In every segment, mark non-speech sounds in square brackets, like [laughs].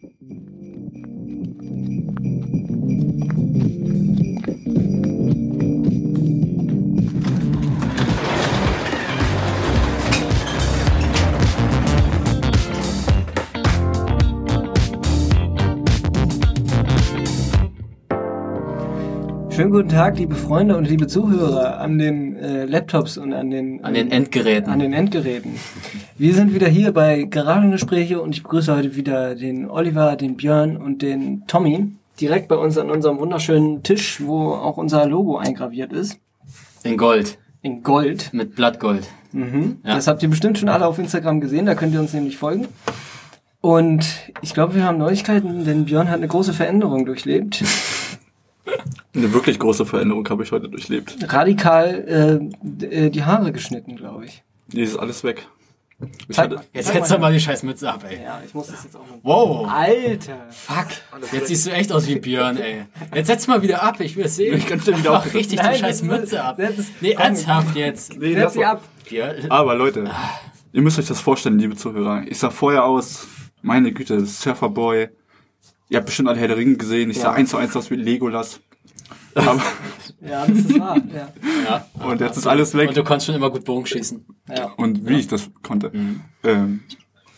Schönen guten Tag, liebe Freunde und liebe Zuhörer an den äh, Laptops und an den An den Endgeräten. an den Endgeräten. Wir sind wieder hier bei Garagengespräche und ich begrüße heute wieder den Oliver, den Björn und den Tommy direkt bei uns an unserem wunderschönen Tisch, wo auch unser Logo eingraviert ist In Gold. in Gold. Mit Blattgold. Mhm. Ja. Das habt ihr bestimmt schon alle auf Instagram gesehen, da könnt ihr uns nämlich folgen. Und ich glaube, wir haben Neuigkeiten, denn Björn hat eine große Veränderung durchlebt. [laughs] Eine wirklich große Veränderung habe ich heute durchlebt. Radikal äh, äh, die Haare geschnitten, glaube ich. Die ist alles weg. Zeig hatte. Jetzt setz mal. doch mal die scheiß Mütze ab, ey. Ja, ich muss das jetzt auch mal. Wow. Alter! Fuck. Jetzt siehst du echt aus wie Björn, ey. Jetzt setz mal wieder ab, ich will es sehen. Ich kann schon wieder [laughs] Mach auf- richtig Nein, die scheiß Mütze ab. Nee, komm. ernsthaft jetzt. nee, Setz sie ab! Björn. Aber Leute, ihr müsst euch das vorstellen, liebe Zuhörer. Ich sah vorher aus, meine Güte, Surferboy. Ihr habt bestimmt alle Herr der Ringe gesehen. Ich sah Ja. eins zu eins aus wie Legolas. Aber, [laughs] Ja, das ist wahr. [laughs] Ja. Ja. und jetzt ist alles weg. Und du konntest schon immer gut Bogen schießen. Ja. Und wie ich das konnte. Ähm,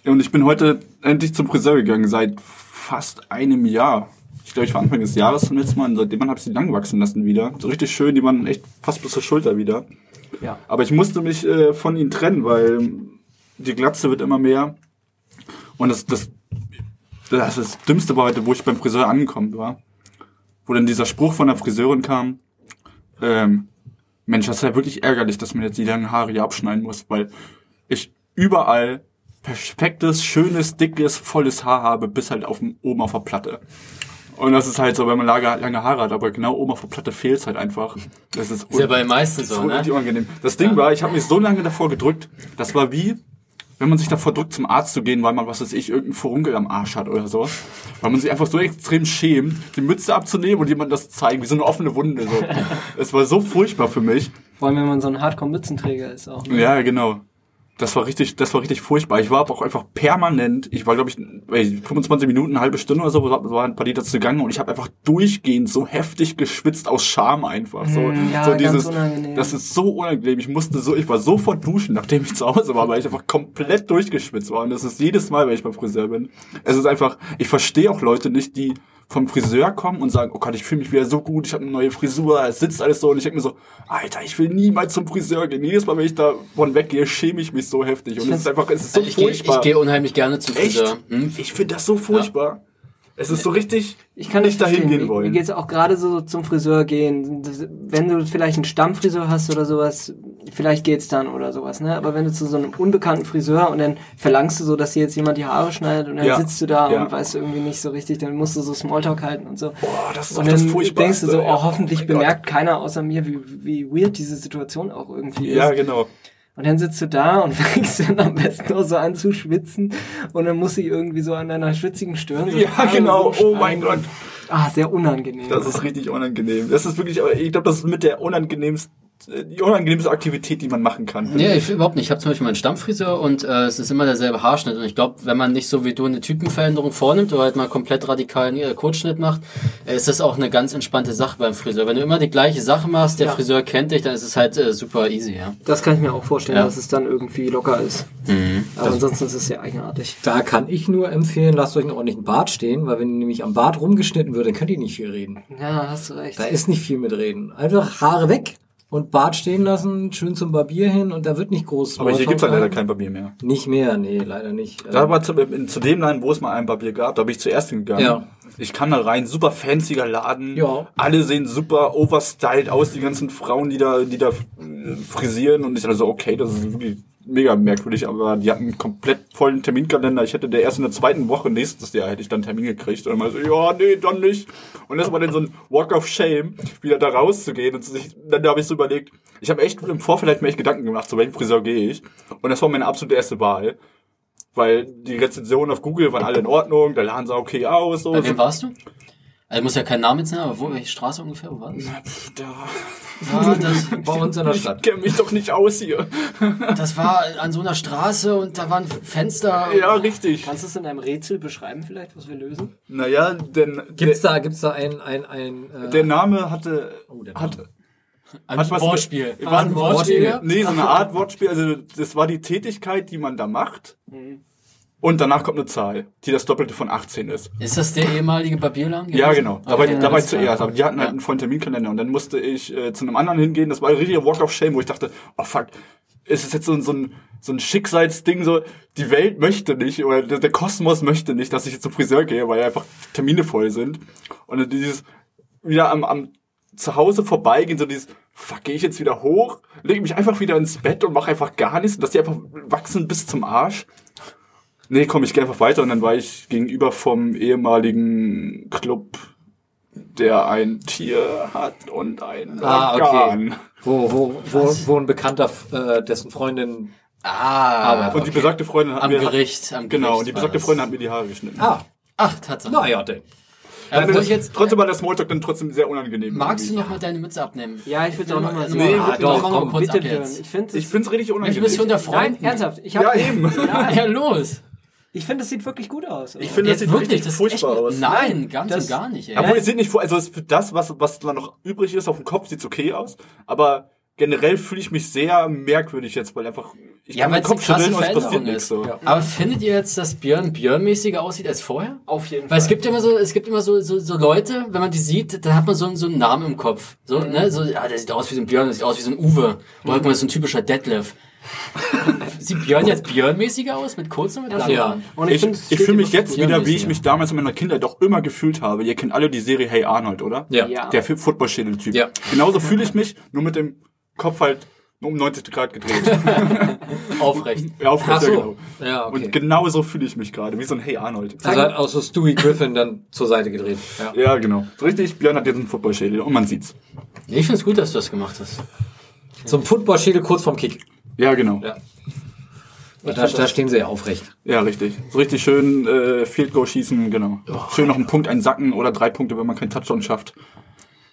und ich bin heute endlich zum Friseur gegangen, seit fast einem Jahr. Ich glaube, ich war Anfang des Jahres zum letzten Mal und seitdem habe ich sie lang wachsen lassen wieder. So richtig schön, die waren echt fast bis zur Schulter wieder. Ja. Aber ich musste mich äh, von ihnen trennen, weil die Glatze wird immer mehr. Und das, das, das, das Dümmste war heute, wo ich beim Friseur angekommen war. Wo dann dieser Spruch von der Friseurin kam, ähm, Mensch, das ist ja wirklich ärgerlich, dass man jetzt die langen Haare hier abschneiden muss, weil ich überall perfektes, schönes, dickes, volles Haar habe, bis halt auf dem, oben auf der Platte. Und das ist halt so, wenn man lange, lange Haare hat, aber genau oben auf der Platte fehlt es halt einfach. Das ist, Ist ja bei den meisten so, ne? unangenehm. Das Ding war, ich habe mich so lange davor gedrückt, das war wie, wenn man sich davor drückt, zum Arzt zu gehen, weil man, was weiß ich, irgendeinen Furunkel am Arsch hat oder so. Weil man sich einfach so extrem schämt, die Mütze abzunehmen und jemand das zeigen, wie so eine offene Wunde. So. [laughs] Es war so furchtbar für mich. Vor allem, wenn man so ein Hardcore-Mützenträger ist auch. Ne? Ja, genau. Das war richtig, das war richtig furchtbar. Ich war aber auch einfach permanent, ich war glaube ich ey, 25 Minuten, eine halbe Stunde oder so, waren ein paar Liter zugange und ich habe einfach durchgehend so heftig geschwitzt aus Scham einfach. So, Mm, ja, so dieses, das ist so unangenehm. Ich musste so, ich war sofort duschen, nachdem ich zu Hause war, weil ich einfach komplett durchgeschwitzt war. Und das ist jedes Mal, wenn ich beim Friseur bin. Es ist einfach, ich verstehe auch Leute nicht, die vom Friseur kommen und sagen, oh Gott, ich fühle mich wieder so gut, ich habe eine neue Frisur, es sitzt alles so und ich denke mir so, Alter, ich will niemals zum Friseur gehen. Jedes Mal, wenn ich davon weggehe, schäme ich mich so heftig und es ist einfach, es ist so ich gehe ich furchtbar. geh unheimlich gerne zu Friseur. Echt? Hm? Ich finde das so furchtbar. Es ist so richtig, Ich kann nicht dahin gehen Mir wollen. geht's auch gerade so zum Friseur gehen. Wenn du vielleicht einen Stammfriseur hast oder sowas, vielleicht geht's dann oder sowas, ne? Aber wenn du zu so einem unbekannten Friseur und dann verlangst du so, dass dir jetzt jemand die Haare schneidet und dann Ja. sitzt du da Ja. und weißt irgendwie nicht so richtig, dann musst du so Smalltalk halten und so. Boah, das ist und auch das dann Furchtbarste. denkst du so, oh, hoffentlich Gott. bemerkt keiner außer mir, wie, wie weird diese Situation auch irgendwie ist. Ja, genau. Und dann sitzt du da und [laughs] fängst dann am besten nur so an zu schwitzen und dann muss sie irgendwie so an deiner schwitzigen Stirn. So Ja, genau. Oh mein Gott. Ah, sehr unangenehm. Das ist richtig unangenehm. Das ist wirklich, ich glaube, das ist mit der unangenehmste, die unangenehmste Aktivität, die man machen kann. Nee, ich überhaupt nicht. Ich habe zum Beispiel meinen Stammfriseur und äh, es ist immer derselbe Haarschnitt. Und ich glaube, wenn man nicht so wie du eine Typenveränderung vornimmt oder halt mal komplett radikalen äh, Kurzschnitt macht, äh, ist das auch eine ganz entspannte Sache beim Friseur. Wenn du immer die gleiche Sache machst, der Ja. Friseur kennt dich, dann ist es halt äh, super easy, ja. Das kann ich mir auch vorstellen, Ja. dass es dann irgendwie locker ist. Mhm. Aber ansonsten ist es sehr eigenartig. Da kann ich nur empfehlen, lasst euch einen ordentlichen Bart stehen, weil wenn nämlich am Bart rumgeschnitten wird, dann könnt ihr nicht viel reden. Ja, hast du recht. Da ist nicht viel mit reden. Einfach Haare weg und Bart stehen lassen, schön zum Barbier hin und da wird nicht groß. Aber hier gibt's halt leider kein Barbier mehr. Nicht mehr, nee, leider nicht. Da war zu, zu dem Laden, wo es mal ein Barbier gab, da bin ich zuerst hingegangen. Ja. Ich kam da rein, super fancyer Laden. Ja. Alle sehen super overstyled aus, die ganzen Frauen, die da, die da äh, frisieren. Und ich dachte so, okay, das ist wirklich mega merkwürdig, aber die hatten einen komplett vollen Terminkalender. Ich hätte der erst in der zweiten Woche nächstes Jahr hätte ich dann einen Termin gekriegt. Und dann mal so, ja, nee, dann nicht. Und das war dann so ein Walk of Shame, wieder da rauszugehen. Und sich, dann habe ich so überlegt, ich habe echt im Vorfeld halt mir echt Gedanken gemacht, so welchen Friseur gehe ich. Und das war meine absolute erste Wahl. Weil die Rezensionen auf Google waren alle in Ordnung, der Laden sah okay aus. So. Bei wem warst du? Also muss ja keinen Namen jetzt nennen, aber wo, welche Straße ungefähr? Wo war das? Da. Ja, das, Bei uns in der Ich Stadt. kenne mich doch nicht aus hier. [laughs] das war an so einer Straße und da waren Fenster. Ja, richtig. Kannst du es in einem Rätsel beschreiben vielleicht, was wir lösen? Naja, denn Gibt's der, da, gibt's da ein, ein, ein, äh, der Name hatte, Oh, der hat, Ein hat was Wortspiel. Mit, War ein Wortspiel? Nee, so eine Art Wortspiel. Also das war die Tätigkeit, die man da macht. Und danach kommt eine Zahl, die das Doppelte von 18 ist. Ist das der ehemalige Barbierladen? Ja, genau. Da war, Okay, da war ich alles zuerst. Aber die hatten halt Ja. einen vollen Terminkalender. Und dann musste ich äh, zu einem anderen hingehen. Das war ein richtiger Walk of Shame, wo ich dachte, oh fuck, ist es jetzt so, ein- so, ein, so ein Schicksalsding, so die Welt möchte nicht oder der, der Kosmos möchte nicht, dass ich jetzt zum Friseur gehe, weil einfach Termine voll sind. Und dann dieses wieder am, am zu Hause vorbeigehen, so dieses, fuck, gehe ich jetzt wieder hoch, lege mich einfach wieder ins Bett und mache einfach gar nichts, dass die einfach wachsen bis zum Arsch. Nee, komm, ich gehe einfach weiter und dann war ich gegenüber vom ehemaligen Club, der ein Tier hat und ein Ah, okay. Organ. wo, wo, wo, wo ein Bekannter, äh, dessen Freundin, Ah, Und die besagte Freundin hat am mir Gericht. Am genau, Gericht und die besagte. Freundin hat mir die Haare geschnitten. ah, Ach, Tatsache. naja, denn. Äh, wo ich jetzt, trotzdem war der Smalltalk dann trotzdem sehr unangenehm. magst du noch mal deine Mütze abnehmen? Ja, ich würde auch nochmal so. Nee, ah, wirklich doch, komm, kurz Bitte, jetzt. Ich finde Ich find's richtig Ich unangenehm. muss unter Nein, Freunden. ernsthaft. Ich, ja, hab, eben. Ja, los. ich finde, es sieht wirklich gut aus. Ich finde, das sieht wirklich, das furchtbar echt, aus. Nein, ganz das- und gar nicht, ey. Obwohl, es sieht nicht vor, also es- für das, was, was da noch übrig ist auf dem Kopf, sieht's okay aus. Aber generell fühle ich mich sehr merkwürdig jetzt, weil einfach, ich Ja, kann meinen weil's eine Kopf schütteln krasse und es passiert Veränderung nichts ist. so. Ja. Aber findet ihr jetzt, dass Björn Björn-mäßiger aussieht als vorher? auf jeden Weil es gibt immer so, es gibt immer so, so, so Leute, wenn man die sieht, dann hat man so, einen- so einen Namen im Kopf. So, ne, so, ja, der sieht aus wie so ein Björn, der sieht aus wie so ein Uwe. Oder guck mal, so ein typischer Detlef. [laughs] sieht Björn jetzt Björn-mäßiger aus? Mit kurzen und mit langen Ja. Und Ich, ich, es steht fühle mich jetzt wieder, wie ich mich damals in meiner Kindheit doch immer gefühlt habe. Ihr kennt alle die Serie Hey Arnold, oder? Ja. Ja. Der Footballschädel-Typ. Ja. Genauso fühle ich mich, nur mit dem Kopf halt um 90 Grad gedreht. [laughs] Aufrecht. ja, auf Ach ja, so. genau. Ja, okay. Und genauso fühle ich mich gerade, wie so ein Hey Arnold. Also hat auch so Stewie Griffin dann zur Seite gedreht. Ja. Ja, genau. So richtig, Björn hat jetzt einen Footballschädel und man sieht's. Ich find's gut, dass du das gemacht hast. Zum Footballschädel kurz vorm Kick. Ja, genau. Ja. Und da, da stehen sie ja aufrecht. Ja, richtig. So richtig schön äh, Field Goal schießen, genau. Schön noch einen Punkt einsacken oder drei Punkte, wenn man keinen Touchdown schafft.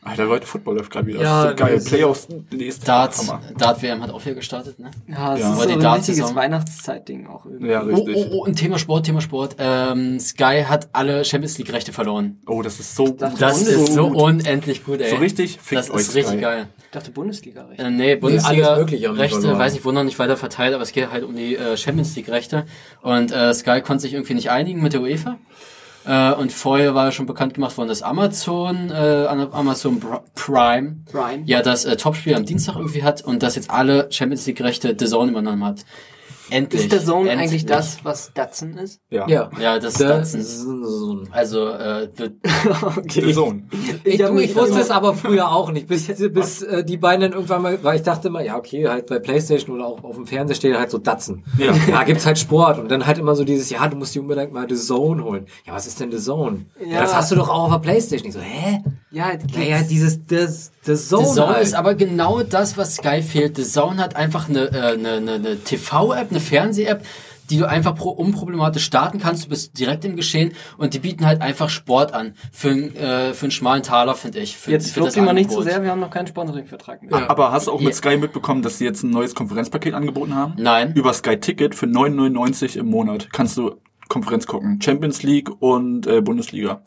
Alter, Leute, Football läuft gerade wieder. Ja, das ist so geil. das- Playoffs, nächste Dart, Hammer. Dart WM hat auch wieder gestartet, ne? Ja, es Ja. ist so ein richtiges Weihnachtszeitding auch irgendwie. Ja, Oh, richtig. oh, oh, ein Thema Sport, Thema Sport. Ähm, Sky hat alle Champions League Rechte verloren. Oh, das ist so gut. Das ist so gut. unendlich gut, ey. So richtig, fickt Das euch ist richtig Sky. geil. Ich dachte Bundesliga recht. Äh, nee, Bundesliga Rechte, verloren. weiß ich, wurden noch nicht weiter verteilt, aber es geht halt um die äh, Champions League Rechte. Und äh, Sky konnte sich irgendwie nicht einigen mit der UEFA. Äh, und vorher war schon bekannt gemacht worden, dass Amazon, äh, Amazon Prime, Prime. ja das äh, Topspiel am Dienstag irgendwie hat und das jetzt alle Champions League Rechte The Zone übernommen hat. Endlich. Ist der Zone endlich. eigentlich das, was Datsun ist? Ja. Ja. Ja, das ist Datsun. Also, äh, the, [laughs] The Zone. Ich, hab du, ich wusste es aber früher auch nicht, bis, [laughs] bis äh, die beiden dann irgendwann mal, weil ich dachte immer, ja okay, halt bei Playstation oder auch auf dem Fernseher steht halt so Datsen. Ja. [laughs] ja, gibt's halt Sport und dann halt immer so dieses, ja, du musst dir unbedingt mal The Zone holen. Ja, was ist denn The Zone? Ja, Ja. das hast du doch auch auf der Playstation. Ich so, hä? Ja, Ja, ja, dieses, das, The Zone, The Zone halt. ist aber genau das, was Sky fehlt. The Zone hat einfach eine, äh, eine, eine, eine TV-App, eine Fernseh-App, die du einfach pro, unproblematisch starten kannst. Du bist direkt im Geschehen und die bieten halt einfach Sport an. Für, einen, äh, für einen schmalen Taler, finde ich. Für, Jetzt für das mal nicht zu Angebot. sehr, wir haben noch keinen Sponsoring-Vertrag mehr. Aber hast du auch mit Ja. Sky mitbekommen, dass sie jetzt ein neues Konferenzpaket angeboten haben? Nein. Über Sky Ticket für 9,99 im Monat kannst du Konferenz gucken. Champions League und äh, Bundesliga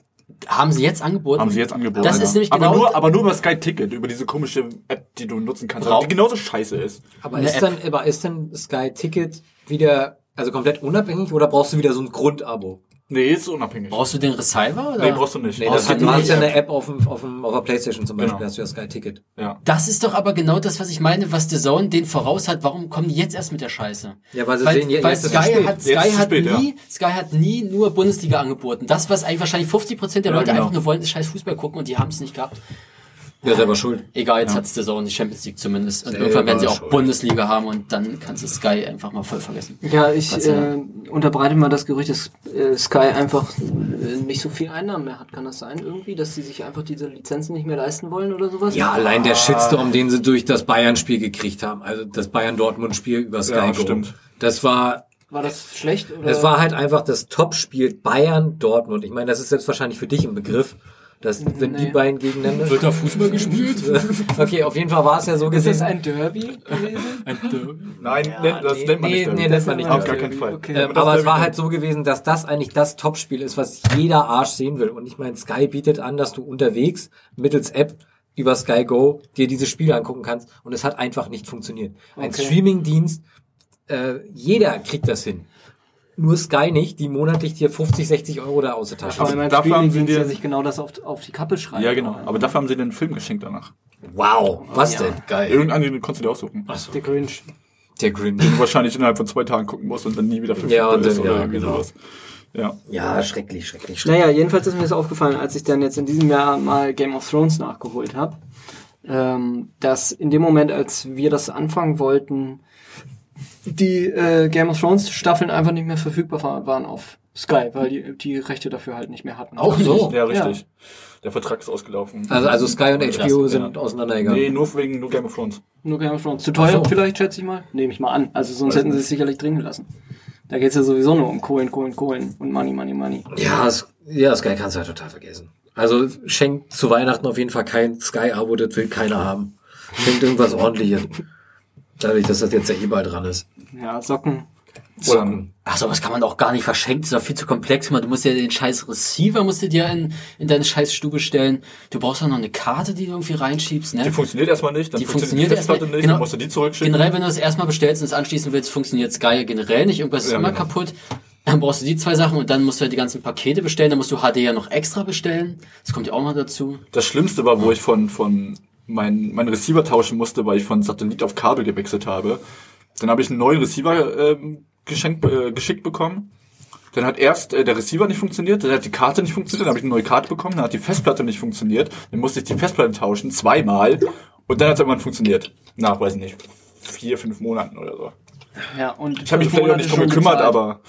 Haben sie jetzt angeboten? haben sie jetzt angeboten. Das ist nämlich aber genau- nur, aber nur über Sky Ticket, über diese komische App, die du nutzen kannst, Brauch- die genauso scheiße ist. Aber eine ist dann, aber ist denn Sky Ticket wieder, also komplett unabhängig oder brauchst du wieder so ein Grundabo? Nee, ist unabhängig. Brauchst du den Receiver? Oder? nee, brauchst du nicht. Nee, Brauchst das hat, du hast ja eine App auf, dem, auf, dem, auf der Playstation zum Beispiel, Genau. hast du ja Sky Ticket. Ja. Das ist doch aber genau das, was ich meine, was The Zone den voraus hat. Warum kommen die jetzt erst mit der Scheiße? Ja, weil sie Weil, sehen, weil jetzt ist Sky spät. hat, Jetzt Sky ist es hat spät, ja. nie, Sky hat nie nur Bundesliga angeboten. Das, was eigentlich wahrscheinlich 50 Prozent der Ja, Leute genau. einfach nur wollen, ist scheiß Fußball gucken und die haben es nicht gehabt. Ja, selber schuld. Egal, jetzt hat's der Zone, die Champions League zumindest. Und Selber irgendwann werden sie auch schuld. Bundesliga haben und dann kannst du Sky einfach mal voll vergessen. Ja, ich äh, unterbreite mal das Gerücht, dass äh, Sky einfach äh, nicht so viel Einnahmen mehr hat. Kann das sein irgendwie, dass sie sich einfach diese Lizenzen nicht mehr leisten wollen oder sowas? Ja, allein der Shitstorm, den sie durch das Bayern-Spiel gekriegt haben, also das Bayern-Dortmund-Spiel über Sky Ja, stimmt. Das war, War das schlecht? Oder? das war halt einfach das Top-Spiel Bayern-Dortmund. Ich meine, das ist selbst wahrscheinlich für dich ein Begriff. Das, die Nee. beiden gegeneinander. Wird da Fußball [laughs] gespielt? Okay, auf jeden Fall war es ja so Ist das gesehen. ein Derby gewesen? [laughs] Nein, nennt- das nee, nennt man nee, nicht. Derby. nee, nennt man nicht Auf Derby. gar keinen Fall. Okay. Ähm, das aber es Derby war halt so gewesen, dass das eigentlich das Topspiel ist, was jeder Arsch sehen will. Und ich meine, Sky bietet an, dass du unterwegs mittels App über Sky Go dir dieses Spiel angucken kannst. Und es hat einfach nicht funktioniert. Ein Okay. Streamingdienst, äh, jeder kriegt das hin. Nur Sky nicht, die monatlich dir 50, 60 Euro da aus der Tasche Vor allem ein dafür haben sie dir- der sich genau das auf, auf die Kappe schreibt. Ja, genau. Aber dafür haben sie den Film geschenkt danach. Wow, was denn? Geil. Irgendeinen den konntest du dir aussuchen. Der Grinch. Der Green. Den du wahrscheinlich innerhalb von zwei Tagen gucken musst und dann nie wieder Ja, und ist oder ja, irgendwie genau. sowas. Ja. Ja, schrecklich, schrecklich, schrecklich. Naja, jedenfalls ist mir das aufgefallen, als ich dann jetzt in diesem Jahr mal Game of Thrones nachgeholt habe, ähm, dass in dem Moment, als wir das anfangen wollten, die äh, Game of Thrones Staffeln einfach nicht mehr verfügbar war- waren auf Sky, weil die die Rechte dafür halt nicht mehr hatten. Auch so? Ja, richtig. Der Vertrag ist ausgelaufen. Also, also Sky und HBO ja. sind auseinandergegangen. Nee, nur wegen nur Game of Thrones. Nur Game of Thrones. Zu teuer so. vielleicht, schätze ich mal. Nehme ich mal an. Also sonst Weiß hätten sie es sicherlich drin gelassen. Da geht's ja sowieso nur um Kohlen, Kohlen, Kohlen und Money, Money, Money. Ja, ja, Sky kannst du halt total vergessen. Also schenkt zu Weihnachten auf jeden Fall kein Sky-Abo, das will keiner haben. Schenkt irgendwas ordentliches. Dadurch, dass das jetzt ja eh bald dran ist. Ja, Socken. Oder Ach so, was kann man doch gar nicht verschenken. Das ist doch viel zu komplex. Du musst ja den scheiß Receiver musst du dir in, in deine scheiß Stube stellen. Du brauchst auch noch eine Karte, die du irgendwie reinschiebst, ne? die funktioniert erstmal nicht, dann Die funktioniert die Festplatte erstmal- nicht, genau. dann musst du die zurückschicken. Generell, wenn du das erstmal bestellst und es anschließen willst, funktioniert Sky generell nicht. Irgendwas ist Ja, immer genau. kaputt. Dann brauchst du die zwei Sachen und dann musst du halt die ganzen Pakete bestellen. Dann musst du HD ja noch extra bestellen. Das kommt ja auch noch dazu. Das Schlimmste war, wo ich von, von mein, mein Receiver tauschen musste, weil ich von Satellit auf Kabel gewechselt habe. Dann habe ich einen neuen Receiver ähm, geschenkt, äh, geschickt bekommen. Dann hat erst äh, der Receiver nicht funktioniert, dann hat die Karte nicht funktioniert, dann habe ich eine neue Karte bekommen, dann hat die Festplatte nicht funktioniert, dann musste ich die Festplatte tauschen, zweimal, und dann hat es irgendwann funktioniert. Nach, weiß ich nicht, vier, fünf Monaten oder so. Ja, und Ich habe mich vielleicht auch nicht drum Monate gekümmert, bezahlt. aber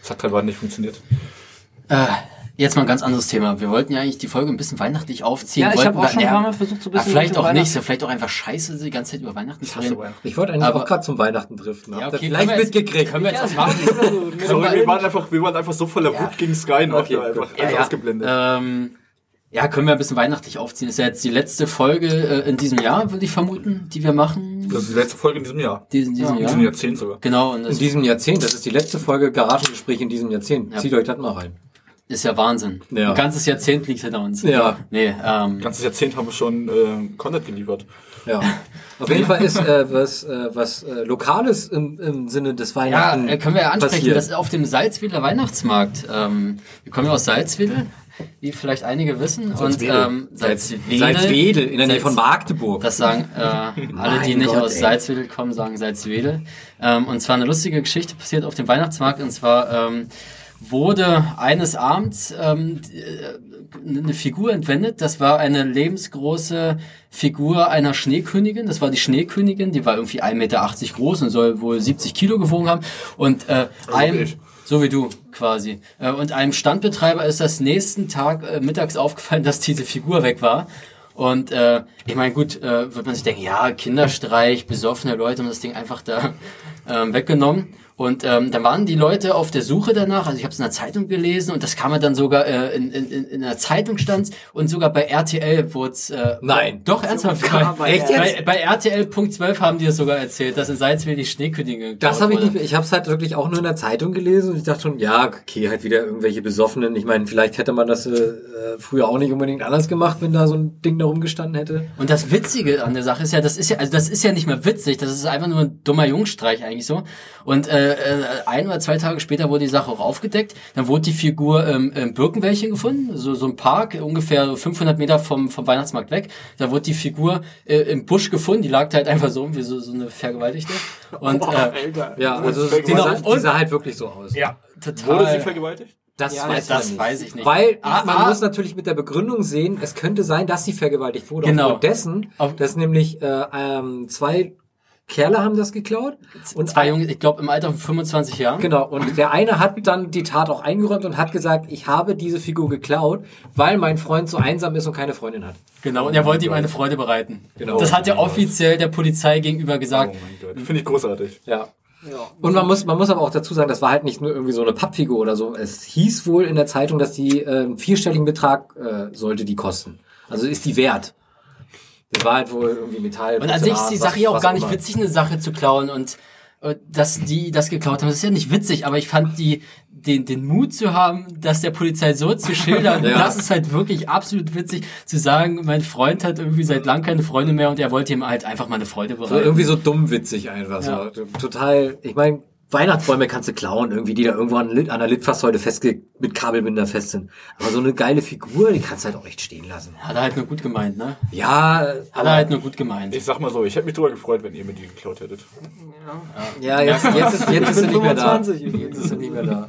es hat halt nicht funktioniert. Äh, jetzt mal ein ganz anderes Thema. Wir wollten ja eigentlich die Folge ein bisschen weihnachtlich aufziehen. Ja, ich habe auch schon ein paar Mal versucht, so ein Ah, bisschen vielleicht auch nicht. Ja, vielleicht auch einfach scheiße, die ganze Zeit über Weihnachten zu reden. Ich wollte eigentlich Aber- auch gerade zum Weihnachten driften. Ja, okay, vielleicht können wir jetzt- mitgekriegt? Können wir jetzt Ja, was machen? [laughs] Sorry, wir waren einfach, wir waren einfach so voller Wut gegen Sky, noch Okay, einfach alles ja. ausgeblendet. Ähm, ja, können wir ein bisschen weihnachtlich aufziehen. ist ja jetzt die letzte Folge äh, in diesem Jahr, würde ich vermuten, die wir machen. Das ist die letzte Folge in diesem Jahr. Diesen, diesen In Jahr. diesem Jahrzehnt sogar. Genau, und In diesem Jahrzehnt, das ist die letzte Folge Garagengespräch in diesem Jahrzehnt. Ja. Zieht euch das mal rein. Ist ja Wahnsinn. Ja. Ein ganzes Jahrzehnt liegt hinter uns. Ja. Nee, ähm, ganzes Jahrzehnt haben wir schon äh, Content geliefert. Ja. Auf jeden Fall ist [laughs] äh, was, äh, was äh, Lokales im, im Sinne des ja, Weihnachten. äh, können wir ja ansprechen. passiert. Das ist auf dem Salzwedler Weihnachtsmarkt. Ähm, wir kommen ja aus Salzwedel, wie vielleicht einige wissen. Und Salzwedel. ähm, Salzwedel. Salzwedel in der Nähe von Magdeburg. Das sagen äh, alle, die nicht Gott, aus ey. Salzwedel kommen, sagen Salzwedel. Ähm, und zwar eine lustige Geschichte passiert auf dem Weihnachtsmarkt. Und zwar ähm, wurde eines Abends ähm, äh, eine Figur entwendet. Das war eine lebensgroße Figur einer Schneekönigin. Das war die Schneekönigin. Die war irgendwie 1,80 Meter groß und soll wohl 70 Kilo gewogen haben. Und äh, wie einem, so wie du quasi. Äh, Und einem Standbetreiber ist das nächsten Tag äh, mittags aufgefallen, dass diese Figur weg war. Und äh, ich meine, gut, äh, wird man sich denken, ja, Kinderstreich, besoffene Leute haben das Ding einfach da ähm, weggenommen. Und ähm, dann waren die Leute auf der Suche danach, also ich habe es in der Zeitung gelesen und das kam mir dann sogar äh, in, in, in in der Zeitung stand und sogar bei RTL wurde es... Äh, Nein. Doch, ernsthaft. Bei, Echt jetzt? Bei, bei RTL Punkt 12 haben die es sogar erzählt, dass in Salzwedel die Schneekönigin Das habe ich nicht. Ich habe es halt wirklich auch nur in der Zeitung gelesen und ich dachte schon, ja, okay, halt wieder irgendwelche Besoffenen. Ich meine, vielleicht hätte man das äh, äh, früher auch nicht unbedingt anders gemacht, wenn da so ein Ding da rumgestanden hätte. Und das Witzige an der Sache ist ja, das ist ja, also das ist ja nicht mehr witzig, das ist einfach nur ein dummer Jungstreich eigentlich so. Und äh, äh, ein oder zwei Tage später wurde die Sache auch aufgedeckt. Dann wurde die Figur ähm, im Birkenwäldchen gefunden, so so ein Park ungefähr 500 Meter vom vom Weihnachtsmarkt weg. Da wurde die Figur äh, im Busch gefunden, die lag da halt einfach so wie so, so eine Vergewaltigte. Und äh, Alter. Ja, also die sah, die sah halt wirklich so aus. ja, Wurde sie total. vergewaltigt? Das, Ja, weiß, das man weiß ich nicht. Weil Ah, man ah. muss natürlich mit der Begründung sehen, es könnte sein, dass sie vergewaltigt wurde. Genau. Aufgrund dessen, Auf- dass nämlich äh, ähm, zwei Kerle haben das geklaut. Und Zwei Junge, ich glaube im Alter von 25 Jahren. Genau, und der eine hat dann die Tat auch eingeräumt und hat gesagt, ich habe diese Figur geklaut, weil mein Freund so einsam ist und keine Freundin hat. Genau, und er wollte ihm eine Freude bereiten. Genau. Das hat er offiziell der Polizei gegenüber Oh gesagt. mein Gott. Finde ich großartig. Ja. Und man muss, man muss aber auch dazu sagen, das war halt nicht nur irgendwie so eine Pappfigur oder so. Es hieß wohl in der Zeitung, dass die äh, einen vierstelligen Betrag äh, sollte die kosten. Also ist die wert. Das war halt wohl irgendwie Metall. Und an sich ist die Sache ja auch gar nicht immer. witzig, eine Sache zu klauen und dass die das geklaut haben, das ist ja nicht witzig, aber ich fand die, den, den Mut zu haben, das der Polizei so zu schildern, [laughs] Ja. das ist halt wirklich absolut witzig, zu sagen, mein Freund hat irgendwie seit lang keine Freunde mehr und er wollte ihm halt einfach mal eine Freude So bereiten. irgendwie so dumm witzig einfach. Ja. So. Total, ich meine, Weihnachtsbäume kannst du klauen, irgendwie, die da irgendwo an, an der Litfaßsäule festge mit Kabelbinder fest sind. Aber so eine geile Figur, die kannst du halt auch echt stehen lassen. Hat er halt nur gut gemeint, ne? Ja, Hat er halt nur gut gemeint. Ich sag mal so, ich hätte mich drüber gefreut, wenn ihr mir die geklaut hättet. ja, jetzt, jetzt ist, jetzt ist sie bin nicht mehr da. 25. Jetzt ist sie nicht mehr da.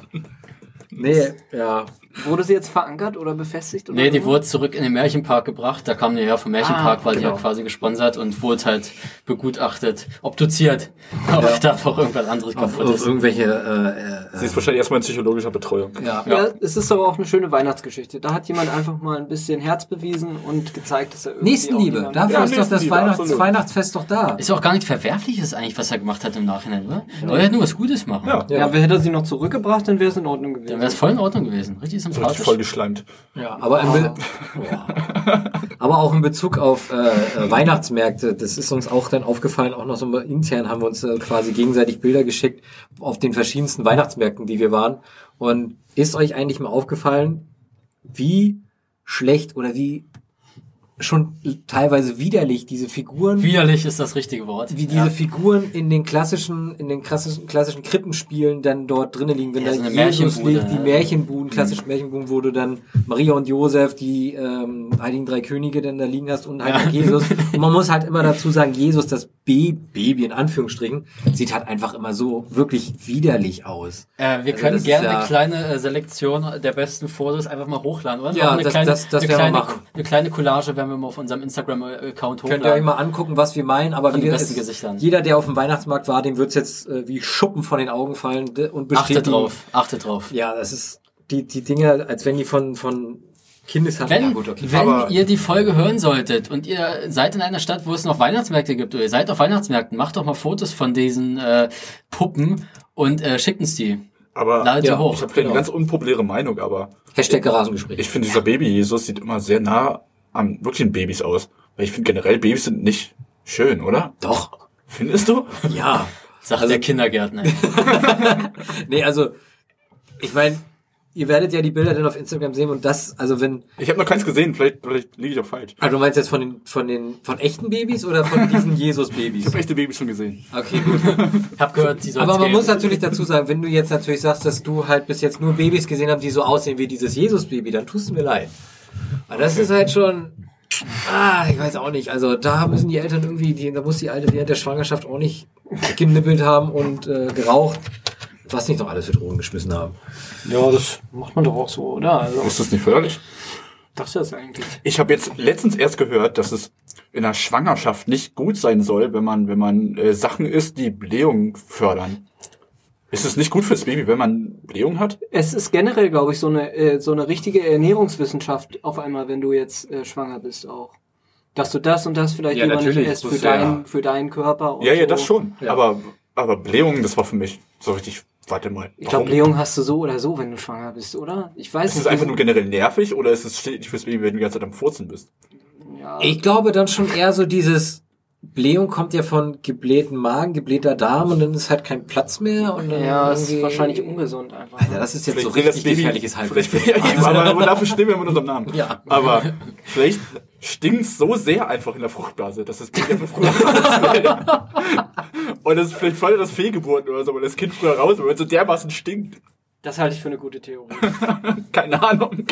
Nee, ja. Wurde sie jetzt verankert oder befestigt? Oder Nee, die so? wurde zurück in den Märchenpark gebracht. Da kam die her vom Märchenpark, Ah, die genau. ja quasi gesponsert und wurde halt begutachtet, obduziert, ob da doch irgendwas anderes Auf, kaputt auf ist. irgendwelche, äh, Sie äh, ist wahrscheinlich erstmal in psychologischer Betreuung. ja. Ja, es ist aber auch eine schöne Weihnachtsgeschichte. Da hat jemand einfach mal ein bisschen Herz bewiesen und gezeigt, dass er irgendwie Nächstenliebe, auch dafür Ja, ist doch das Weihnachts absolut. Weihnachtsfest doch da. Ist auch gar nichts Verwerfliches eigentlich, was er gemacht hat im Nachhinein, oder? Er wollte halt nur was Gutes machen. Ja. Ja, wer hätte sie noch zurückgebracht, dann wäre es in Ordnung gewesen. Wäre es voll in Ordnung gewesen. Richtig sympathisch. voll geschleimt. Ja, aber, ja. [laughs] aber auch in Bezug auf äh, äh, Weihnachtsmärkte, das ist uns auch dann aufgefallen, auch noch so intern haben wir uns äh, quasi gegenseitig Bilder geschickt auf den verschiedensten Weihnachtsmärkten, die wir waren. Und ist euch eigentlich mal aufgefallen, wie schlecht oder wie schon teilweise widerlich diese Figuren Widerlich ist das richtige Wort. wie diese Figuren in den klassischen, in den klassischen, klassischen Krippenspielen dann dort drinnen liegen, wenn Ja, da so eine Jesus liegt, die ja. Märchenbuden, klassischen Märchenbuden, wo du dann Maria und Josef, die ähm, Heiligen Drei Könige dann da liegen hast und halt Jesus. [laughs] Und man muss halt immer dazu sagen, Jesus, das Baby, Baby in Anführungsstrichen, sieht halt einfach immer so wirklich widerlich aus. Äh, wir Also können das gerne ja- eine kleine äh, Selektion der besten Fotos einfach mal hochladen, oder? Ja, eine das- kleine, das- das eine, wir kleine, machen. eine kleine Collage werden wir mal auf unserem Instagram-Account Könnt ihr euch hochladen. mal angucken, was wir meinen, aber Von wie den gesagt, besten es- Gesichtern. jeder, der auf dem Weihnachtsmarkt war, dem wird's jetzt äh, wie Schuppen von den Augen fallen und Achte bestätigen. drauf, achte drauf. Ja, das ist die, die Dinge, als wenn die von, von Kindeshand. Wenn, ja, gut, okay. wenn Aber- ihr die Folge hören solltet und ihr seid in einer Stadt, wo es noch Weihnachtsmärkte gibt, oder ihr seid auf Weihnachtsmärkten, macht doch mal Fotos von diesen äh, Puppen und äh, schickt uns die. Aber Ladet Ja, hoch. ich habe vielleicht eine ganz unpopuläre Meinung, aber Hashtag Garagengespräch. ich finde dieser Baby-Jesus sieht immer sehr nah an wirklichen Babys aus. Weil ich finde generell Babys sind nicht schön, oder? Doch. Findest du? Ja. Sagt Also- der Kindergärtner. [laughs] Nee, also, ich meine, ihr werdet ja die Bilder dann auf Instagram sehen und das, also wenn, Ich habe noch keins gesehen, vielleicht, vielleicht liege ich auch falsch. also du meinst jetzt von den, von den, von echten Babys oder von diesen [laughs] Jesus-Babys? Ich habe echte Babys schon gesehen. Okay, gut. Ich [laughs] hab gehört, die soll's Aber man geben. muss natürlich dazu sagen, wenn du jetzt natürlich sagst, dass du halt bis jetzt nur Babys gesehen hast, die so aussehen wie dieses Jesus-Baby, dann tust du mir leid. Aber das ist halt schon, ah, ich weiß auch nicht. Also da müssen die Eltern irgendwie, die, da muss die Alte während der Schwangerschaft auch nicht genippelt haben und äh, geraucht, was nicht noch alles für Drogen geschmissen haben. Ja, das macht man doch auch so, oder? Also, Ist das nicht förderlich? das ist das eigentlich. Ich habe jetzt letztens erst gehört, dass es in der Schwangerschaft nicht gut sein soll, wenn man, wenn man äh, Sachen isst, die Blähung fördern. Ist es nicht gut fürs Baby, wenn man Blähung hat? Es ist generell, glaube ich, so eine, äh, so eine richtige Ernährungswissenschaft auf einmal, wenn du jetzt äh, schwanger bist auch. Dass du das und das vielleicht Ja, lieber nicht natürlich, isst für, ist ja- deinen für deinen Körper. Und Ja, ja, so. das schon. Ja. Aber, aber Blähung, das war für mich so richtig, warte mal. Ich glaube, Blähung hast du so oder so, wenn du schwanger bist, oder? Ich weiß Ist nicht. es einfach nur generell nervig oder ist es schädlich fürs Baby, wenn du die ganze Zeit am Furzen bist? ja, Ich glaube dann schon eher so dieses, Blähung kommt ja von geblähten Magen, geblähter Darm und dann ist halt kein Platz mehr und dann ja, es ist wahrscheinlich ungesund einfach. Alter, das ist jetzt so will das richtig gefährliches [laughs] vielleicht, Halbwissen. ja, eben, aber, aber dafür stehen wir mit unserem Namen. Ja. Aber vielleicht stinkt's so sehr einfach in der Fruchtblase, dass das Baby einfach früher. [laughs] Und das ist vielleicht voll das Fehlgeburten oder so, weil das Kind früher raus weil es so dermaßen stinkt. Das halte ich für eine gute Theorie. [laughs] Keine Ahnung.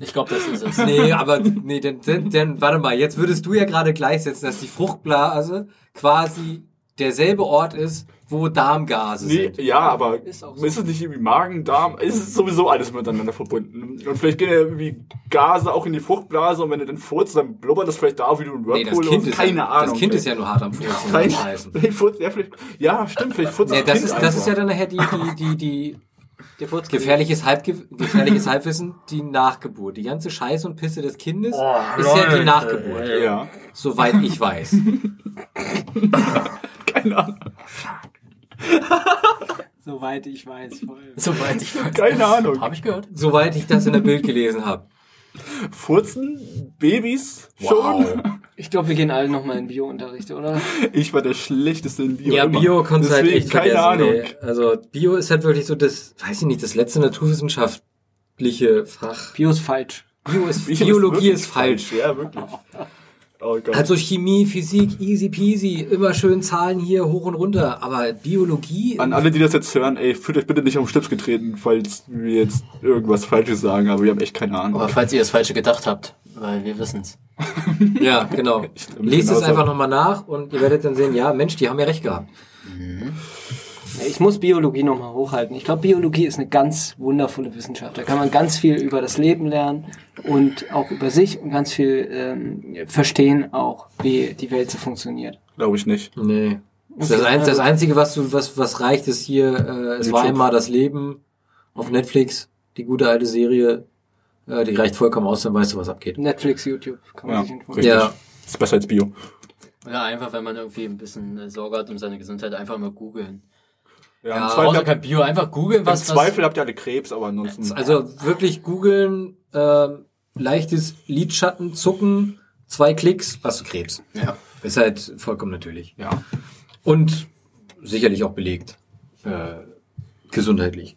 Ich glaube, das ist es. Nee, aber nee, denn, denn, denn warte mal, jetzt würdest du ja gerade gleichsetzen, dass die Fruchtblase quasi derselbe Ort ist, wo Darmgase Nee, sind. ja, aber Ist ist, auch so. es nicht irgendwie Magen, Darm? Es ist sowieso alles miteinander verbunden. Und vielleicht gehen ja irgendwie Gase auch in die Fruchtblase und wenn du dann furzt, dann blubbert das vielleicht da auch wie du ein Nee, das Whirlpool kind, ist so. Keine ja, Ahnung. das Kind ist ja nur hart am Furzen [laughs] vielleicht furzt, ja, vielleicht, ja, stimmt, vielleicht furzt Nee, das Kind ist, das ist ja dann nachher die, die, die, die gefährliches, Halbge gefährliches Halbwissen, die Nachgeburt. Die ganze Scheiße und Pisse des Kindes Oh, ist ja die Nachgeburt. Ja, Soweit ich weiß. [laughs] keine Ahnung. Soweit ich weiß. Voll. Soweit ich weiß. Keine Ahnung. Habe ich gehört. Soweit ich das in der Bild gelesen habe. Furzen? Babys? Schon? Ich glaube, wir gehen alle nochmal in Biounterricht, oder? Ich war der schlechteste in Bio. Ja, immer. Bio du halt echt keine vergessen. Ahnung. Nee. Also Bio ist halt wirklich so das, weiß ich nicht, das letzte naturwissenschaftliche Fach. Bio ist falsch. Bio ist, [laughs] Bio Biologie wirklich ist falsch. Ja, wirklich. Oh Gott. Also Chemie, Physik, easy peasy, immer schön Zahlen hier hoch und runter. Aber Biologie, An alle, die das jetzt hören, ey, fühlt euch bitte nicht auf den Schlips getreten, falls wir jetzt irgendwas Falsches sagen, aber wir haben echt keine Ahnung. Aber falls ihr das Falsche gedacht habt, weil wir wissen's. [laughs] ja, genau. Lest es einfach nochmal nach und ihr werdet dann sehen, ja, Mensch, die haben ja recht gehabt. Ich muss Biologie nochmal hochhalten. Ich glaube, Biologie ist eine ganz wundervolle Wissenschaft. Da kann man ganz viel über das Leben lernen und auch über sich und ganz viel ähm, verstehen, auch wie die Welt so funktioniert. Glaube ich nicht. Nee. Das, ein, das also- Einzige, was du, was, was reicht, ist hier, äh, es war einmal das Leben auf Netflix, die gute alte Serie, äh, die reicht vollkommen aus, dann weißt du, was abgeht. Netflix, YouTube, kann man Ja, sich informieren. richtig. Ja. Ist besser als Bio. Ja, einfach, wenn man irgendwie ein bisschen äh, Sorge hat um seine Gesundheit, einfach mal googeln. Ja, Ja, im Zweifel, kein Bio, einfach googeln, im was, Zweifel habt ihr alle Krebs, aber ansonsten. Also wirklich googeln, ähm, leichtes Lidschatten, zucken, zwei Klicks, hast du Krebs. was. Ja. Ist halt vollkommen natürlich. ja. Und sicherlich auch belegt. Äh, gesundheitlich.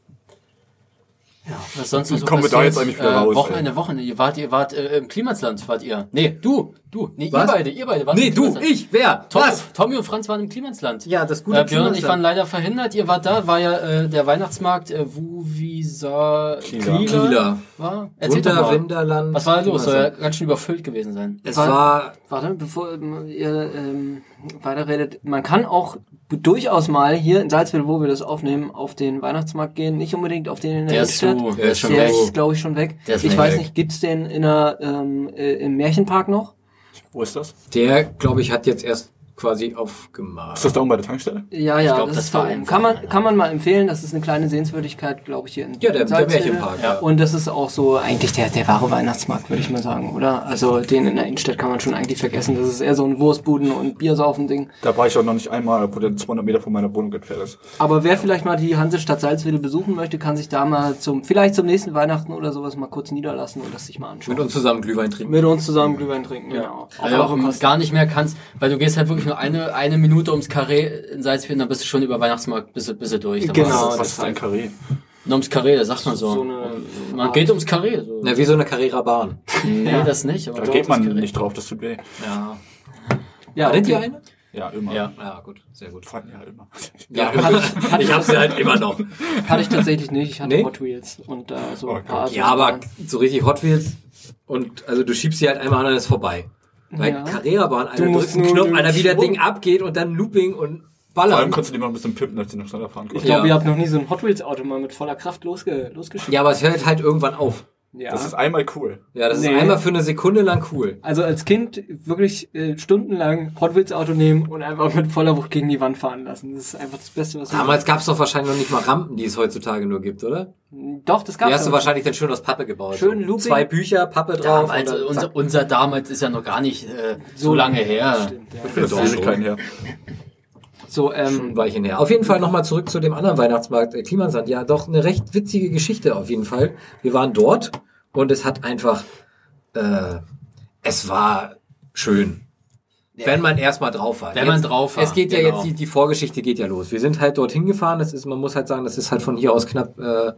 Ja, was sonst so Kommen wir da passiert? jetzt eigentlich wieder äh, raus, Wochenende, Wochenende. Ihr wart, ihr wart äh, im Klimasland, wart ihr. Nee, du, du. Nee, Was? ihr beide, ihr beide wart Nee, im du, Klimasland. ich, wer? Tommy, Was? Tommy und Franz waren im Klimansland. Ja, das gute Äh, Björn und ich Klimasland. waren leider verhindert. Ihr wart da, war ja äh, der Weihnachtsmarkt äh, Wuvisa Kieler. Kieler. war. Erzähl doch Wunder, mal. Winterland. Was war da los? Soll ja Klimasland. ganz schön überfüllt gewesen sein. Es war, Warte, bevor ähm, ihr ähm, weiterredet, man kann auch durchaus mal hier in Salzwedel, wo wir das aufnehmen, auf den Weihnachtsmarkt gehen, nicht unbedingt auf den in der Der ist Innenstadt. zu, Der ist schon Der weg. ist, glaube ich, schon weg. Der ist ich weg. weiß nicht, gibt's den in der, ähm, äh, im Märchenpark noch? Wo ist das? der, glaube ich, hat jetzt erst quasi aufgemacht. Ist das da oben bei der Tankstelle? Ja, ja, glaub, das, das ist oben. einfach, Kann man, ja. kann man mal empfehlen, das ist eine kleine Sehenswürdigkeit, glaube ich, hier in Ja, der, der. Märchenpark. Ja. Und das ist auch so eigentlich der, der wahre Weihnachtsmarkt, würde ich mal sagen, oder? Also den in der Innenstadt kann man schon eigentlich vergessen. Das ist eher so ein Wurstbuden- und Biersaufen-Ding. Da war ich auch noch nicht einmal, obwohl der 200 Meter von meiner Wohnung entfernt ist. Aber wer vielleicht mal die Hansestadt Salzwedel besuchen möchte, kann sich da mal zum, vielleicht zum nächsten Weihnachten oder sowas mal kurz niederlassen und das sich mal anschauen. Mit uns zusammen Glühwein trinken. Mit uns zusammen Glühwein trinken, genau. Auf Also auch gar nicht mehr kannst, weil du gehst halt wirklich nur eine, eine Minute ums Karree in Salzwedel, dann bist du schon über Weihnachtsmarkt, bist du, bist du durch. Dann Genau. Was das ist ein Karree? Nur ums Karree, das sagt man so. So eine man Art- geht ums Karree. So. Na, wie so eine Carrera-Bahn. Nee, Ja. das nicht. Aber Da geht man nicht drauf, das tut weh. Ja. Ja, Hattet ihr okay. eine? Ja, immer. Ja. Ja, gut, sehr gut. Fanden ja immer. Ja, [laughs] ich habe sie halt immer noch. Hatte ich tatsächlich nicht. Ich hatte Nee? Hot Wheels und äh, so Oh ein paar. so Ja, aber so richtig Hot Wheels und also du schiebst sie halt einmal an dann ist vorbei. Weil Ja. Carrera-Bahn, einer drückt einen nur Knopf, den einer wie der Schwung- Ding abgeht und dann Looping und Vor allem ballern. konntest du die mal ein bisschen pimpen, dass die noch schneller fahren Ich konnten. glaube, Ja. ihr habt noch nie so ein Hot Wheels Auto mal mit voller Kraft losge losgeschickt. Ja, aber es hört halt irgendwann auf. Ja. Das ist einmal cool. Ja, das Nee. ist einmal für eine Sekunde lang cool. Also als Kind wirklich äh, stundenlang Hot Wheels Auto nehmen und einfach mit voller Wucht gegen die Wand fahren lassen. Das ist einfach das Beste, was man- Damals gab's doch wahrscheinlich noch nicht mal Rampen, die es heutzutage nur gibt, oder? Doch, das Die gab's. hast du wahrscheinlich dann schön aus Pappe gebaut. Schön so. Looping. Zwei Bücher, Pappe drauf. Damals, und dann unser, unser damals ist ja noch gar nicht äh, so lange her. Stimmt, ja. Ich finde das Ja, Ewigkeiten her. [laughs] So, schon ähm, ein Weilchen her. Auf jeden Fall nochmal zurück zu dem anderen Weihnachtsmarkt, äh, Klimansand. Ja, doch eine recht witzige Geschichte auf jeden Fall. Wir waren dort und es hat einfach, äh, es war schön. Wenn man erstmal drauf war. Wenn man drauf war, Es geht ja genau. jetzt, die, die Vorgeschichte geht ja los. Wir sind halt dorthin gefahren. Das ist, man muss halt sagen, das ist halt von hier aus knapp äh,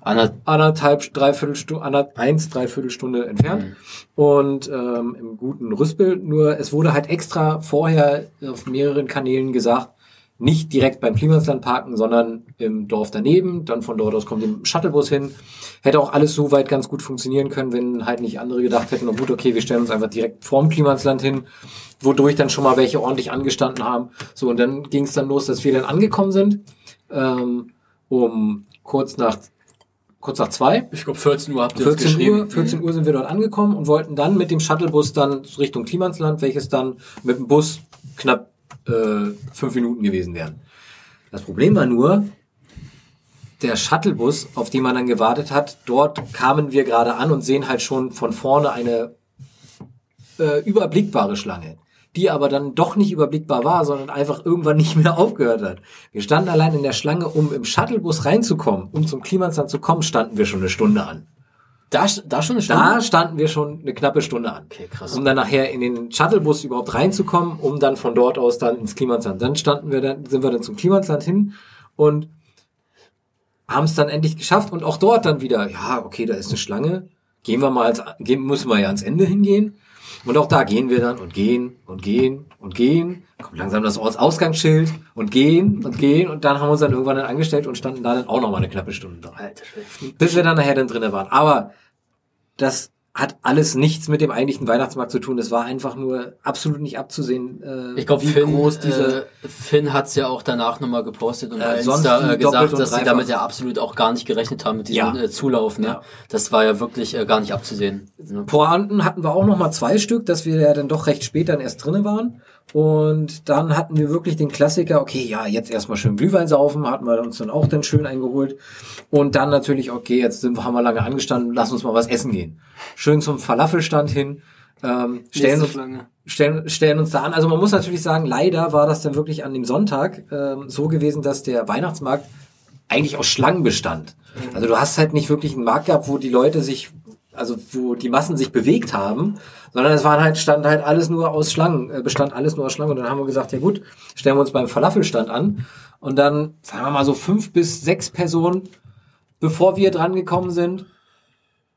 Anderthalb, dreiviertel Stunde, eins, dreiviertel Stunde entfernt. Mhm. Und ähm, im guten Rüstbild. Nur es wurde halt extra vorher auf mehreren Kanälen gesagt, nicht direkt beim Klimasland parken, sondern im Dorf daneben. Dann von dort aus kommt der Shuttlebus hin. Hätte auch alles soweit ganz gut funktionieren können, wenn halt nicht andere gedacht hätten, oh gut, okay, wir stellen uns einfach direkt vorm Klimasland hin, wodurch dann schon mal welche ordentlich angestanden haben. So, und dann ging es dann los, dass wir dann angekommen sind, ähm, um kurz nach kurz nach zwei. ich glaube 14 Uhr habt ihr uns 14 geschrieben. Uhr, 14 Uhr sind wir dort angekommen und wollten dann mit dem Shuttlebus dann Richtung Klimansland, welches dann mit dem Bus knapp äh, fünf Minuten gewesen wären. Das Problem war nur, der Shuttlebus, auf den man dann gewartet hat, dort kamen wir gerade an und sehen halt schon von vorne eine äh, überblickbare Schlange. Die aber dann doch nicht überblickbar war, sondern einfach irgendwann [laughs] nicht mehr aufgehört hat. Wir standen allein in der Schlange, um im Shuttlebus reinzukommen, um zum Klimansland zu kommen, standen wir schon eine Stunde an. Da, da schon eine Stunde? Da standen wir schon eine knappe Stunde an. Okay, krass. Um dann nachher in den Shuttlebus überhaupt reinzukommen, um dann von dort aus dann ins Klimansland. Dann standen wir dann, sind wir dann zum Klimansland hin und haben es dann endlich geschafft und auch dort dann wieder, ja, okay, da ist eine Schlange, gehen wir mal, ans, gehen, müssen wir ja ans Ende hingehen. Und auch da gehen wir dann und gehen und gehen und gehen. Kommt langsam das Ortsausgangsschild und gehen und gehen. Und dann haben wir uns dann irgendwann dann angestellt und standen da dann auch noch mal eine knappe Stunde Schwede. Bis wir dann nachher dann drinnen waren. Aber das hat alles nichts mit dem eigentlichen Weihnachtsmarkt zu tun. Das war einfach nur absolut nicht abzusehen, äh, Ich glaube, wie Finn, groß diese äh, Finn hat's ja auch danach nochmal gepostet und Äh, sonst Insta äh, gesagt, dass sie damit ja absolut auch gar nicht gerechnet haben mit diesem Ja. äh, Zulauf. Ne? Ja. Das war ja wirklich äh, gar nicht abzusehen. Ne? Pointen hatten wir auch noch mal zwei Stück, dass wir ja dann doch recht spät dann erst drinnen waren. Und dann hatten wir wirklich den Klassiker, okay, ja, jetzt erstmal schön Glühwein saufen, hatten wir uns dann auch dann schön eingeholt. Und dann natürlich, okay, jetzt sind, wir- haben wir lange angestanden, lass uns mal was essen gehen. Schön zum Falafelstand hin, ähm, stellen, uns, stellen, stellen uns da an. Also man muss natürlich sagen, leider war das dann wirklich an dem Sonntag ähm, so gewesen, dass der Weihnachtsmarkt eigentlich aus Schlangen bestand. Also du hast halt nicht wirklich einen Markt gehabt, wo die Leute sich, also wo die Massen sich bewegt haben, sondern es waren halt, stand halt alles nur aus Schlangen, äh, bestand alles nur aus Schlangen. Und dann haben wir gesagt, ja gut, stellen wir uns beim Falafelstand an. Und dann, sagen wir mal so fünf bis sechs Personen, bevor wir dran gekommen sind,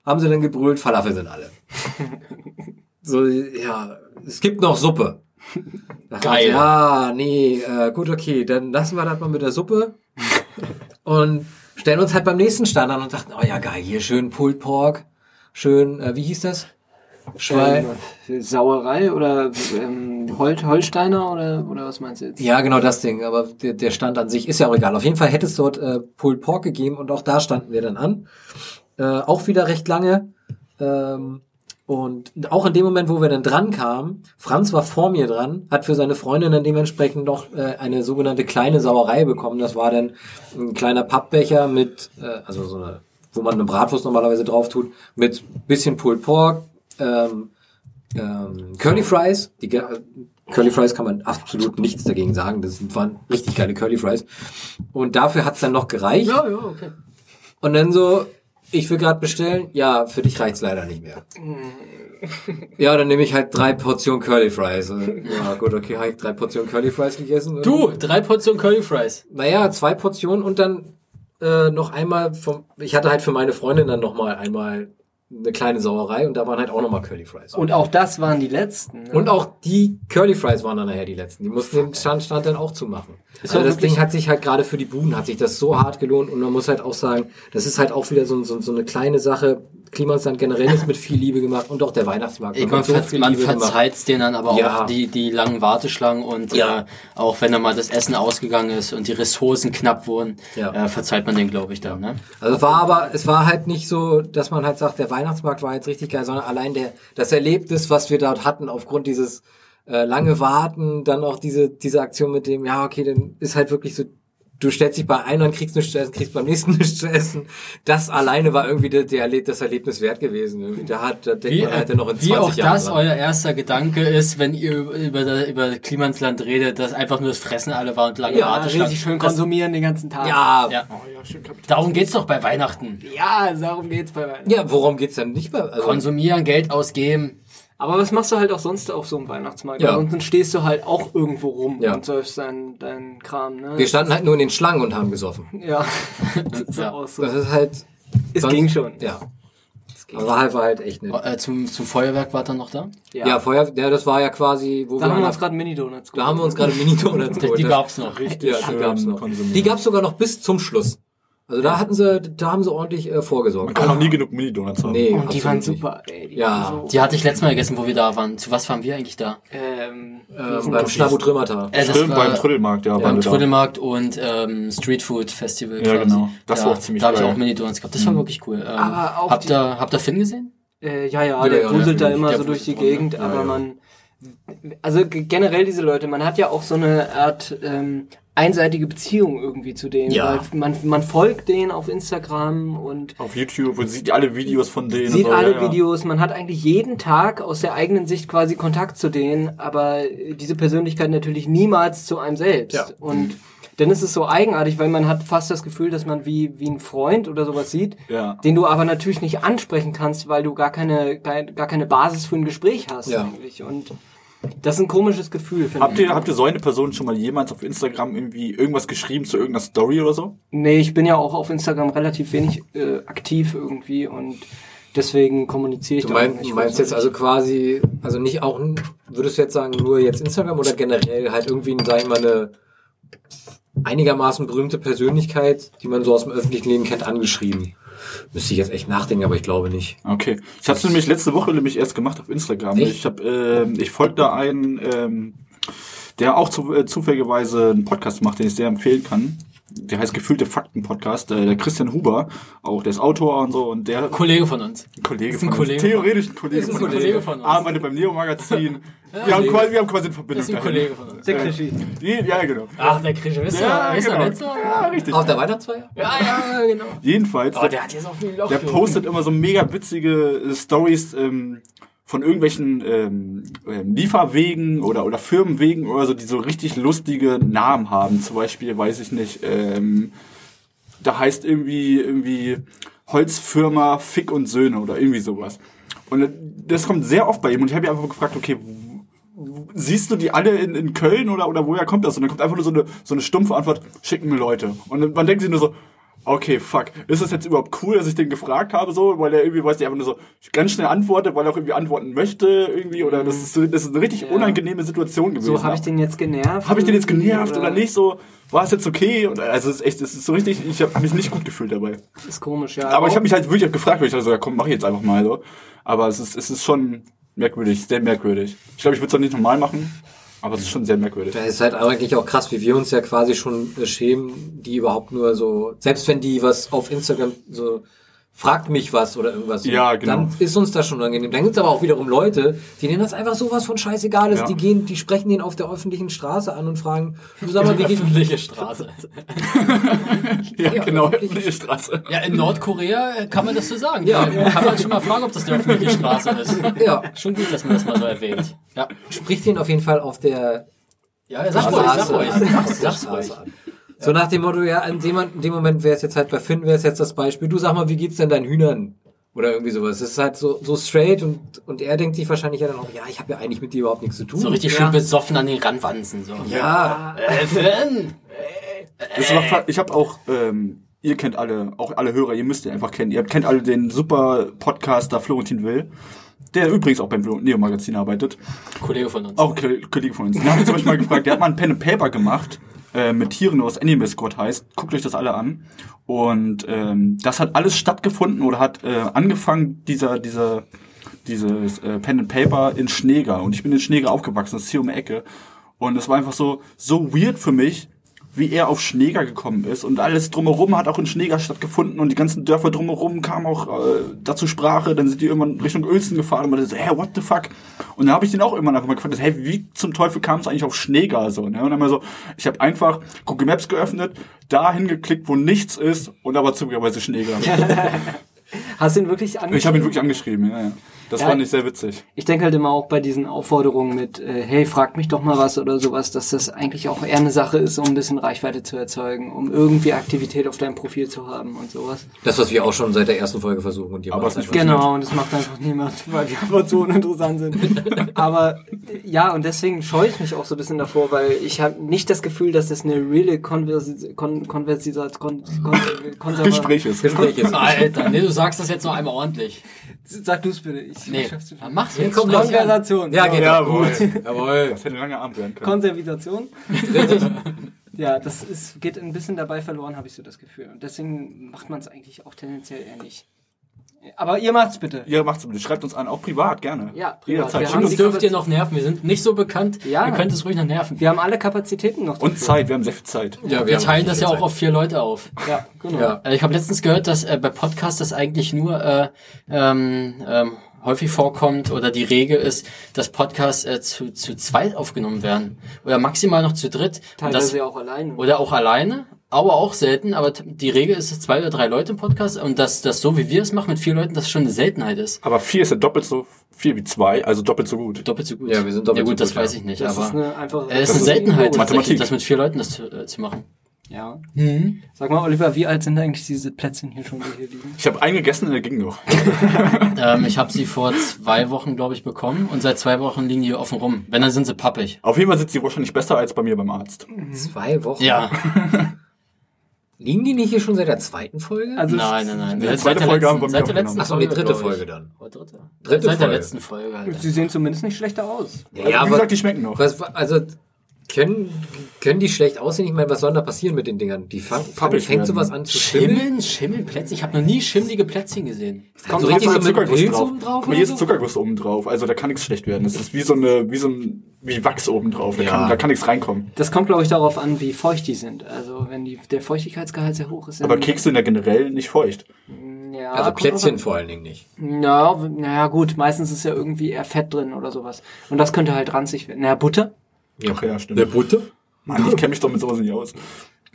haben sie dann gebrüllt, Falafel sind alle. [laughs] so, ja, es gibt noch Suppe. Da Geil. Ja, nee, äh, gut, okay, dann lassen wir das mal mit der Suppe [laughs] und stellen uns halt beim nächsten Stand an und dachten, oh ja, geil, hier schön Pulled Pork, schön, äh, wie hieß das? Schwein. Ähm, Sauerei oder ähm, Hol Holsteiner oder, oder was meinst du jetzt? Ja, genau das Ding, aber der, der Stand an sich ist ja auch egal. Auf jeden Fall hätte es dort äh, Pulled Pork gegeben und auch da standen wir dann an. Äh, auch wieder recht lange. Ähm, und auch in dem Moment, wo wir dann dran kamen, Franz war vor mir dran, hat für seine Freundin dann dementsprechend noch äh, eine sogenannte kleine Sauerei bekommen. Das war dann ein kleiner Pappbecher mit, äh, also so eine, wo man eine Bratwurst normalerweise drauf tut, mit bisschen Pulled Pork, ähm, ähm, Curly Fries. Die Curly Fries kann man absolut nichts dagegen sagen. Das waren richtig geile Curly Fries. Und dafür hat's dann noch gereicht. Ja, ja, okay. Und dann so, ich will gerade bestellen. Ja, für dich reicht's leider nicht mehr. [laughs] Ja, dann nehme ich halt drei Portionen Curly Fries. Ja, gut, okay, habe ich drei Portionen Curly Fries gegessen. Du, drei Portionen Curly Fries. Naja, zwei Portionen und dann äh, noch einmal vom. Ich hatte halt für meine Freundin dann noch mal einmal eine kleine Sauerei und da waren halt auch noch mal Curly Fries. Und auch das waren die letzten. Ne? Und auch die Curly Fries waren dann nachher die letzten. Die mussten den Stand, Stand dann auch zumachen. Ist Also das Ding hat sich halt gerade für die Buden hat sich das so hart gelohnt und man muss halt auch sagen, das ist halt auch wieder so, so, so eine kleine Sache. Klimansland generell ist mit viel Liebe gemacht und auch der Weihnachtsmarkt. Ich, man, so ver man gemacht. verzeiht's denen dann aber Ja. auch die, die langen Warteschlangen und Ja. äh, auch wenn da mal das Essen ausgegangen ist und die Ressourcen knapp wurden, Ja. äh, verzeiht man den, glaube ich, dann. Ne? Also es war aber, es war halt nicht so, dass man halt sagt, der Weihnachtsmarkt war jetzt richtig geil, sondern allein der, das Erlebnis, was wir dort hatten, aufgrund dieses äh, lange Warten, dann auch diese, diese Aktion mit dem, ja, okay, dann ist halt wirklich so, du stellst dich bei einem an, kriegst nichts zu essen, kriegst beim nächsten [laughs] nichts zu essen. Das alleine war irgendwie der, der Erleb das Erlebnis wert gewesen. Da hat, da denkt Wie, man halt dann noch in 20 wie auch Jahren das dran. euer erster Gedanke ist, wenn ihr über, über, der- über Klimansland redet, dass einfach nur das Fressen alle war und lange ja, Warteschlangen. richtig schön Das- konsumieren den ganzen Tag. Ja, Ja. Darum geht's doch bei Weihnachten. ja, darum geht's bei Weihnachten. ja, worum geht's denn nicht mehr? Also, Konsumieren, Geld ausgeben. Aber was machst du halt auch sonst auf so einem Weihnachtsmarkt? Ja. Ansonsten stehst du halt auch irgendwo rum Ja. und säufst deinen dein Kram, ne? wir standen halt nur in den Schlangen und haben gesoffen. ja. [laughs] das ist Ja. auch so. Das ist halt, Es sonst- ging schon. ja. Es ging Aber war halt, war halt echt nett. Äh, zum, zum Feuerwerk war dann noch da? Ja. Ja, Feuer, ja, das war ja quasi, wo da haben wir uns gerade Mini-Donuts da haben wir uns gerade Mini-Donuts [laughs] Die, geholt. die gab's noch. Richtig Ja, die gab's noch. Die gab's sogar noch bis zum Schluss. Also da hatten sie, da haben sie ordentlich äh, Man vorgesorgt. kann noch nie genug Mini-Donuts haben. Nee, Und die waren super, ey. Die Ja. waren so, Die hatte ich letztes Mal gegessen, wo wir da waren. Zu was waren wir eigentlich da? ähm, Ähm, beim Schnabu Trümmertal. Äh, Stimmt, war- beim Trödelmarkt, ja. Beim. Trödelmarkt und ähm, Street Food Festival. Ja, genau. Das da, war auch ziemlich Da habe ich auch Mini-Donuts gehabt. Das war wirklich cool. Ähm, Aber auch habt, ihr, habt ihr Finn gesehen? Äh, ja, ja, Ja, der ja, wuselt da immer so durch die Gegend, ja, aber ja. man, also generell diese Leute, man hat ja auch so eine Art ähm, einseitige Beziehung irgendwie zu denen. Ja. Weil man, man folgt denen auf Instagram und Auf YouTube und sieht alle Videos von denen. sieht und so, alle ja, ja. Videos. Man hat eigentlich jeden Tag aus der eigenen Sicht quasi Kontakt zu denen, aber diese Persönlichkeit natürlich niemals zu einem selbst. Ja. Und dann ist es so eigenartig, weil man hat fast das Gefühl, dass man wie, wie ein Freund oder sowas sieht, Ja. den du aber natürlich nicht ansprechen kannst, weil du gar keine, gar, gar keine Basis für ein Gespräch hast Ja. eigentlich. Und das ist ein komisches Gefühl, finde Habt ich. ihr, habt ihr so eine Person schon mal jemals auf Instagram irgendwie irgendwas geschrieben zu irgendeiner Story oder so? Nee, ich bin ja auch auf Instagram relativ wenig äh, aktiv irgendwie und deswegen kommuniziere ich Du da auch meinst, nicht du meinst jetzt also quasi, also nicht auch, würdest du jetzt sagen, nur jetzt Instagram oder generell halt irgendwie, sagen wir mal, eine einigermaßen berühmte Persönlichkeit, die man so aus dem öffentlichen Leben kennt, angeschrieben? Müsste ich jetzt echt nachdenken, aber ich glaube nicht. Okay. Ich habe nämlich letzte Woche nämlich erst gemacht auf Instagram. Echt? Ich habe, ähm, ich folge da einen, ähm, der auch zu, äh, zufälligerweise einen Podcast macht, den ich sehr empfehlen kann. Der heißt Gefühlte Fakten Podcast. Äh, der Christian Huber, auch der ist Autor und so und der Kollege von uns. ein Kollege Ist ein von Kollege uns. Theoretisch ein Kollege, Ist ein von uns. Kollege von uns. Arbeitet beim Neo Magazin. Wir, haben Kollege. quasi, wir haben quasi eine Verbindung. Das ist ein dahin. Kollege von uns. Der Krischi. Ja, genau. Ach, der Krische, wisst ihr, Ja, ihr genau. nicht so? Ja, richtig. Auf der Weihnachtsfeier? Ja, ja, genau. Jedenfalls, Oh, der hat jetzt auch viel Loch. der postet immer so mega witzige äh, Stories ähm, von irgendwelchen ähm, ähm, Lieferwegen oder oder Firmenwegen oder so, die so richtig lustige Namen haben. Zum Beispiel, weiß ich nicht, ähm, da heißt irgendwie irgendwie Holzfirma Fick und Söhne oder irgendwie sowas. Und das kommt sehr oft bei ihm und ich habe ihn einfach gefragt, okay, siehst du die alle in, in Köln oder oder woher kommt das? Und dann kommt einfach nur so eine so eine stumpfe Antwort, schicken mir Leute. Und dann- man denkt sich nur so, okay, fuck, ist das jetzt überhaupt cool, dass ich den gefragt habe, so, weil er irgendwie, weiß ich, einfach nur so ganz schnell antwortet, weil er auch irgendwie antworten möchte, irgendwie, oder das ist, so, das ist eine richtig Ja. unangenehme Situation gewesen. So, habe ich den jetzt genervt? Hab ich den jetzt genervt irgendwie, oder nicht so? War es jetzt okay? Und also es ist echt, es ist so richtig, ich habe mich nicht gut gefühlt dabei. Ist komisch, ja. Aber ich habe mich halt wirklich gefragt, weil ich dachte so, ja, komm, mach ich jetzt einfach mal so. Aber es ist, es ist schon merkwürdig, sehr merkwürdig. Ich glaube, ich würde es auch nicht normal machen, aber es ist schon sehr merkwürdig. Da ist halt eigentlich auch krass, wie wir uns ja quasi schon äh, schämen, die überhaupt nur so, selbst wenn die was auf Instagram so fragt mich was oder irgendwas. Ja, genau. Dann ist uns das schon angenehm. Dann gibt's aber auch wiederum Leute, die denen das einfach sowas von scheißegal ist. Ja. Die gehen, die sprechen den auf der öffentlichen Straße an und fragen, du sag mal, wie geht öffentliche Straße. [laughs] Ja, Ja, genau, öffentlich. öffentliche Straße. Ja, in Nordkorea äh, kann man das so sagen. Ja. Da kann man schon mal fragen, ob das eine öffentliche Straße ist. Ja, Schon gut, dass man das mal so erwähnt. Ja, spricht den auf jeden Fall auf der ja sag ruhig, sag ruhig. Sag's, sag's Straße ruhig. So nach dem Motto, ja, in dem, in dem Moment wäre es jetzt halt bei Finn, wäre es jetzt das Beispiel, du sag mal, wie geht's denn deinen Hühnern? Oder irgendwie sowas. Es ist halt so, so straight und, und er denkt sich wahrscheinlich ja dann auch, ja, ich habe ja eigentlich mit dir überhaupt nichts zu tun. So richtig Ja. schön besoffen an den Randwanzen. So. Ja, Äh, Finn! Das war, ich habe auch, ähm, ihr kennt alle, auch alle Hörer, ihr müsst ihn einfach kennen. Ihr kennt alle den super Podcaster Florentin Will, der übrigens auch beim Neo Magazin arbeitet. Kollege von uns. Auch Ko- Kollege von uns. Den habe ich zum Beispiel mal gefragt, der hat mal ein Pen and Paper gemacht äh, mit Tieren aus Anime Squad heißt. Guckt euch das alle an. Und ähm, das hat alles stattgefunden oder hat äh, angefangen, dieser, dieser, dieses äh, Pen and Paper in Schneeger. Und ich bin in Schneeger aufgewachsen, das ist hier um die Ecke. Und es war einfach so, so weird für mich, wie er auf Schneeger gekommen ist. Und alles drumherum hat auch in Schneeger stattgefunden und die ganzen Dörfer drumherum kamen auch äh, dazu Sprache. Dann sind die irgendwann Richtung Uelzen gefahren und man so, hey, what the fuck? Und dann habe ich den auch einfach mal gefragt, hey, wie zum Teufel kam es eigentlich auf Schneeger? So, ne? Und dann mal so, ich habe einfach Google Maps geöffnet, dahin geklickt, wo nichts ist und da war zufälligerweise Schneeger. [laughs] Hast du ihn wirklich angeschrieben? ich habe ihn wirklich angeschrieben, ja, ja. Das Ja. fand ich sehr witzig. Ich denke halt immer auch bei diesen Aufforderungen mit, äh, hey, frag mich doch mal was oder sowas, dass das eigentlich auch eher eine Sache ist, um ein bisschen Reichweite zu erzeugen, um irgendwie Aktivität auf deinem Profil zu haben und sowas. das, was wir auch schon seit der ersten Folge versuchen und ihr Aber es einfach Genau, und das macht einfach niemand, [laughs] weil wir einfach so uninteressant sind. [laughs] Aber ja, und deswegen scheue ich mich auch so ein bisschen davor, weil ich habe nicht das Gefühl, dass das eine reale Konversi Kon Konversi Kon Kon Konserva- Gespräch ist. Gespräch ist. Alter, nee, du sagst das jetzt noch einmal ordentlich. Sag du es bitte. Ich Nee, schaff's nicht. mach's jetzt. Konversation. Ja, geht Ja, doch. gut. Jawohl. Das hätte ein langer Abend werden können. Konservisation. Richtig. [laughs] Ja, das ist, geht ein bisschen dabei verloren, habe ich so das Gefühl. Und deswegen macht man es eigentlich auch tendenziell eher nicht. Aber ihr macht's bitte. Ihr macht's bitte. Schreibt uns an, auch privat, gerne. Ja, privat. Jederzeit. Wir Uns dürft ihr noch nerven. Wir sind nicht so bekannt. Ja. Ihr könnt es ruhig noch nerven. Wir haben alle Kapazitäten noch. Und dafür. Zeit, wir haben sehr viel Zeit. Ja, Wir haben teilen das ja viel auch auf vier Leute auf. Ja, genau. Ja. Also ich habe letztens gehört, dass äh, bei Podcasts das eigentlich nur äh, ähm, ähm, häufig vorkommt oder die Regel ist, dass Podcasts äh, zu, zu zweit aufgenommen werden oder maximal noch zu dritt. Und das, Teilweise auch alleine. oder auch alleine, aber auch selten. Aber die Regel ist dass zwei oder drei Leute im Podcast und dass das so wie wir es machen mit vier Leuten, das schon eine Seltenheit ist. Aber vier ist ja doppelt so viel wie zwei, also doppelt so gut. Doppelt so gut. Ja, wir sind doppelt Ja gut, so das gut, weiß ja. ich nicht, das aber ist eine einfache. äh, es ist das eine ist Seltenheit, Mathematik. das mit vier Leuten das zu, äh, zu machen. Ja. Mhm. Sag mal, Oliver, wie alt sind eigentlich diese Plätzchen hier schon, die hier liegen? Ich habe einen gegessen und der ging noch. [laughs] Ähm, ich habe sie vor zwei Wochen, glaube ich, bekommen und seit zwei Wochen liegen die hier offen rum. Wenn, dann sind sie pappig. Auf jeden Fall sind sie wahrscheinlich besser als bei mir beim Arzt. Zwei Wochen. Ja, [laughs] Liegen die nicht hier schon seit der zweiten Folge? Also nein, nein, nein. Die Seit zweite der Folge haben letzten, wir seit der letzten Ach so, die dritte. Folge dann. Oder dritte? Dritte seit der Folge. letzten Folge. Halt. sie sehen zumindest nicht schlechter aus. Ja, Also, wie aber gesagt, die schmecken noch. was, also können, können die schlecht aussehen? Ich meine, was soll da passieren mit den Dingern? Die fangen, Pappig fängt sowas an zu schimmeln. Schimmeln, Schimmelplätzchen. Ich habe noch nie schimmelige Plätzchen gesehen. Kommt so richtig so Zuckerguss Pilz drauf. oben drauf Guck mal, hier ist so? Zuckerguss oben drauf, also da kann nichts schlecht werden. Das ist wie so eine, wie so ein, wie Wachs oben drauf. Da, Ja. kann, da kann nichts reinkommen. Das kommt, glaube ich, darauf an, wie feucht die sind. Also, wenn die, der Feuchtigkeitsgehalt sehr hoch ist. Aber Kekse sind ja generell nicht feucht. ja, Also Plätzchen an. vor allen Dingen nicht. Na, naja, gut, meistens ist ja irgendwie eher Fett drin oder sowas. Und das könnte halt ranzig werden. Naja, Butter. Ach ja, stimmt. Eine Butter? Mann, ich kenne mich doch mit sowas nicht aus.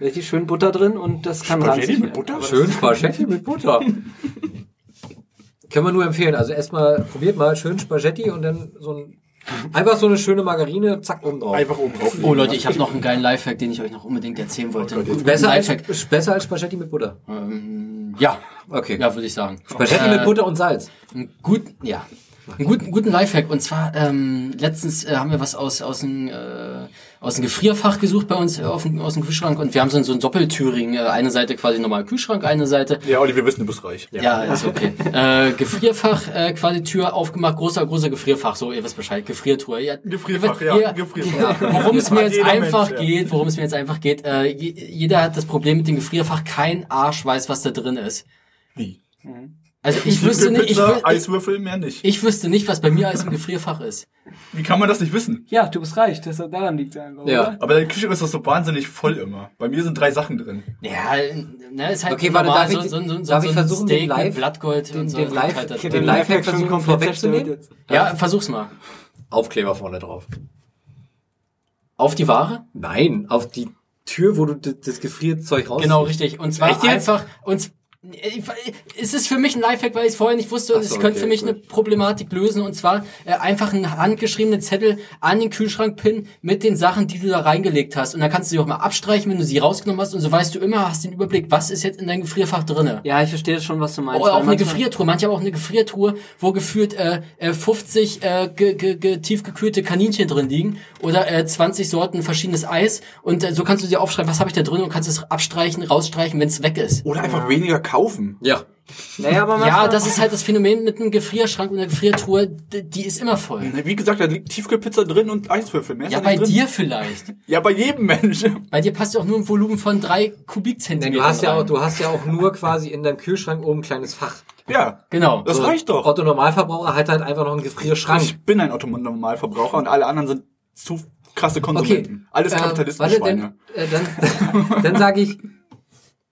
Richtig schön Butter drin und das kann Spaghetti ranzig mit. Butter? Aber Schön Spaghetti mit Butter. [laughs] Können wir nur empfehlen. Also erstmal, probiert mal schön Spaghetti und dann so ein, einfach so eine schöne Margarine, zack, oben drauf. Einfach oben drauf. Oh Leute, ich habe noch einen geilen Lifehack, den ich euch noch unbedingt erzählen wollte. Einen guten Besser als, Lifehack. besser als Spaghetti mit Butter. Ähm, ja, Okay. ja, würde ich sagen. Spaghetti Äh, mit Butter und Salz. Guten, ja. Einen guten, guten Lifehack. Und zwar, ähm, letztens äh, haben wir was aus, aus dem, äh, aus dem Gefrierfach gesucht bei uns äh, auf dem, aus dem Kühlschrank und wir haben so, ein- so ein Doppeltüring. Äh, eine Seite quasi normal Kühlschrank, eine Seite Ja, Olli, wir wissen, du bist reich. Ja, ist okay. [laughs] äh, Gefrierfach, äh, quasi Tür aufgemacht, großer, großer Gefrierfach, so, ihr wisst Bescheid, Gefriertruhe. Ja, Gefrierfach, ihr- ja, Gefrierfach. [laughs] Worum es mir jetzt einfach Mensch, ja. geht, worum es mir jetzt einfach geht, äh, je- jeder hat das Problem mit dem Gefrierfach, kein Arsch weiß, was da drin ist. Wie? Also ich wüsste nicht, ich, Pizza, wü- ich, Eiswürfel, mehr nicht. ich wüsste nicht, was bei mir alles im Gefrierfach ist. Wie kann man das nicht wissen? Ja, du bist reich, das daran liegt einfach, Ja. oder? Aber deine Küche ist doch so wahnsinnig voll immer. Bei mir sind drei Sachen drin. Ja, ne, ist halt Okay, warte, darf ich- so, so, so, darf so ich ein versuchen, Steak den Live- mit Blattgold den- und so. den Live- halt da den schon versuchen komplett vorwegzunehmen? Ja, versuch's mal. Aufkleber vorne drauf. Auf die Ware? Nein, auf die Tür, wo du das Gefrierzeug raus. Genau, richtig. Und zwar Echt jetzt? einfach, und es ist für mich ein Lifehack, weil ich es vorher nicht wusste und so, es könnte okay, für mich gut. eine Problematik lösen und zwar äh, einfach einen handgeschriebenen Zettel an den Kühlschrank pinnen mit den Sachen, die du da reingelegt hast und dann kannst du sie auch mal abstreichen, wenn du sie rausgenommen hast und so weißt du immer, hast den Überblick, was ist jetzt in deinem Gefrierfach drinne. Ja, ich verstehe schon, was du meinst. Oder auch eine manchmal- Gefriertruhe. Manche haben auch eine Gefriertruhe, wo gefühlt äh, äh, 50 äh, ge, ge, ge, tiefgekühlte Kaninchen drin liegen oder äh, 20 Sorten verschiedenes Eis. Und äh, so kannst du dir aufschreiben, was habe ich da drin und kannst es abstreichen, rausstreichen, wenn es weg ist. Oder einfach weniger kaufen. Ja. Naja, aber Ja, das ist halt das Phänomen mit einem Gefrierschrank und einer Gefriertruhe, die ist immer voll. Wie gesagt, da liegt Tiefkühlpizza drin und Eiswürfel. Mehr Ja, bei drin. dir vielleicht. Ja, bei jedem Mensch. Bei dir passt ja auch nur ein Volumen von drei Denn Kubikzentimetern du hast ja auch, du hast ja auch nur quasi in deinem Kühlschrank oben ein kleines Fach. Ja. Genau. Das reicht doch. Otto Normalverbraucher hat halt einfach noch einen Gefrierschrank. Ich bin ein Otto-Normalverbraucher und alle anderen sind zu krasse Okay. Konsumenten. Alles äh, warte, Kapitalistenschweine. dann, äh, dann, [laughs] dann sage ich,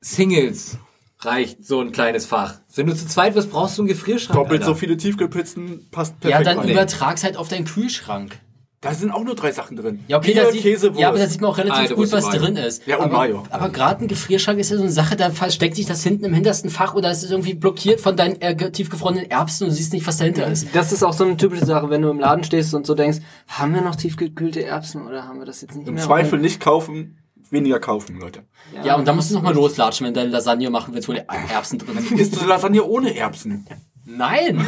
Singles reicht so ein kleines Fach. Wenn du zu zweit bist, brauchst du einen Gefrierschrank. Doppelt Alter. so viele Tiefkühlpizzen passt Ja, perfekt dann rein. übertrag's halt auf deinen Kühlschrank. Da sind auch nur drei Sachen drin. Ja, okay, Bier, da sieht, Käse, ja, aber da sieht man auch relativ Alter, gut, was Mayo. drin ist. Ja, und aber, Mayo. Aber gerade ein Gefrierschrank ist ja so eine Sache, da versteckt sich das hinten im hintersten Fach oder es ist irgendwie blockiert von deinen äh, ge- tiefgefrorenen Erbsen und du siehst nicht, was dahinter ist. Das ist auch so eine typische Sache, wenn du im Laden stehst und so denkst, haben wir noch tiefgekühlte Erbsen oder haben wir das jetzt nicht Im mehr? Zweifel nicht kaufen, weniger kaufen, Leute. Ja, und da musst du nochmal loslatschen, wenn du deine Lasagne machen willst, wo die Erbsen drin sind. Ist Lasagne ohne Erbsen? Nein!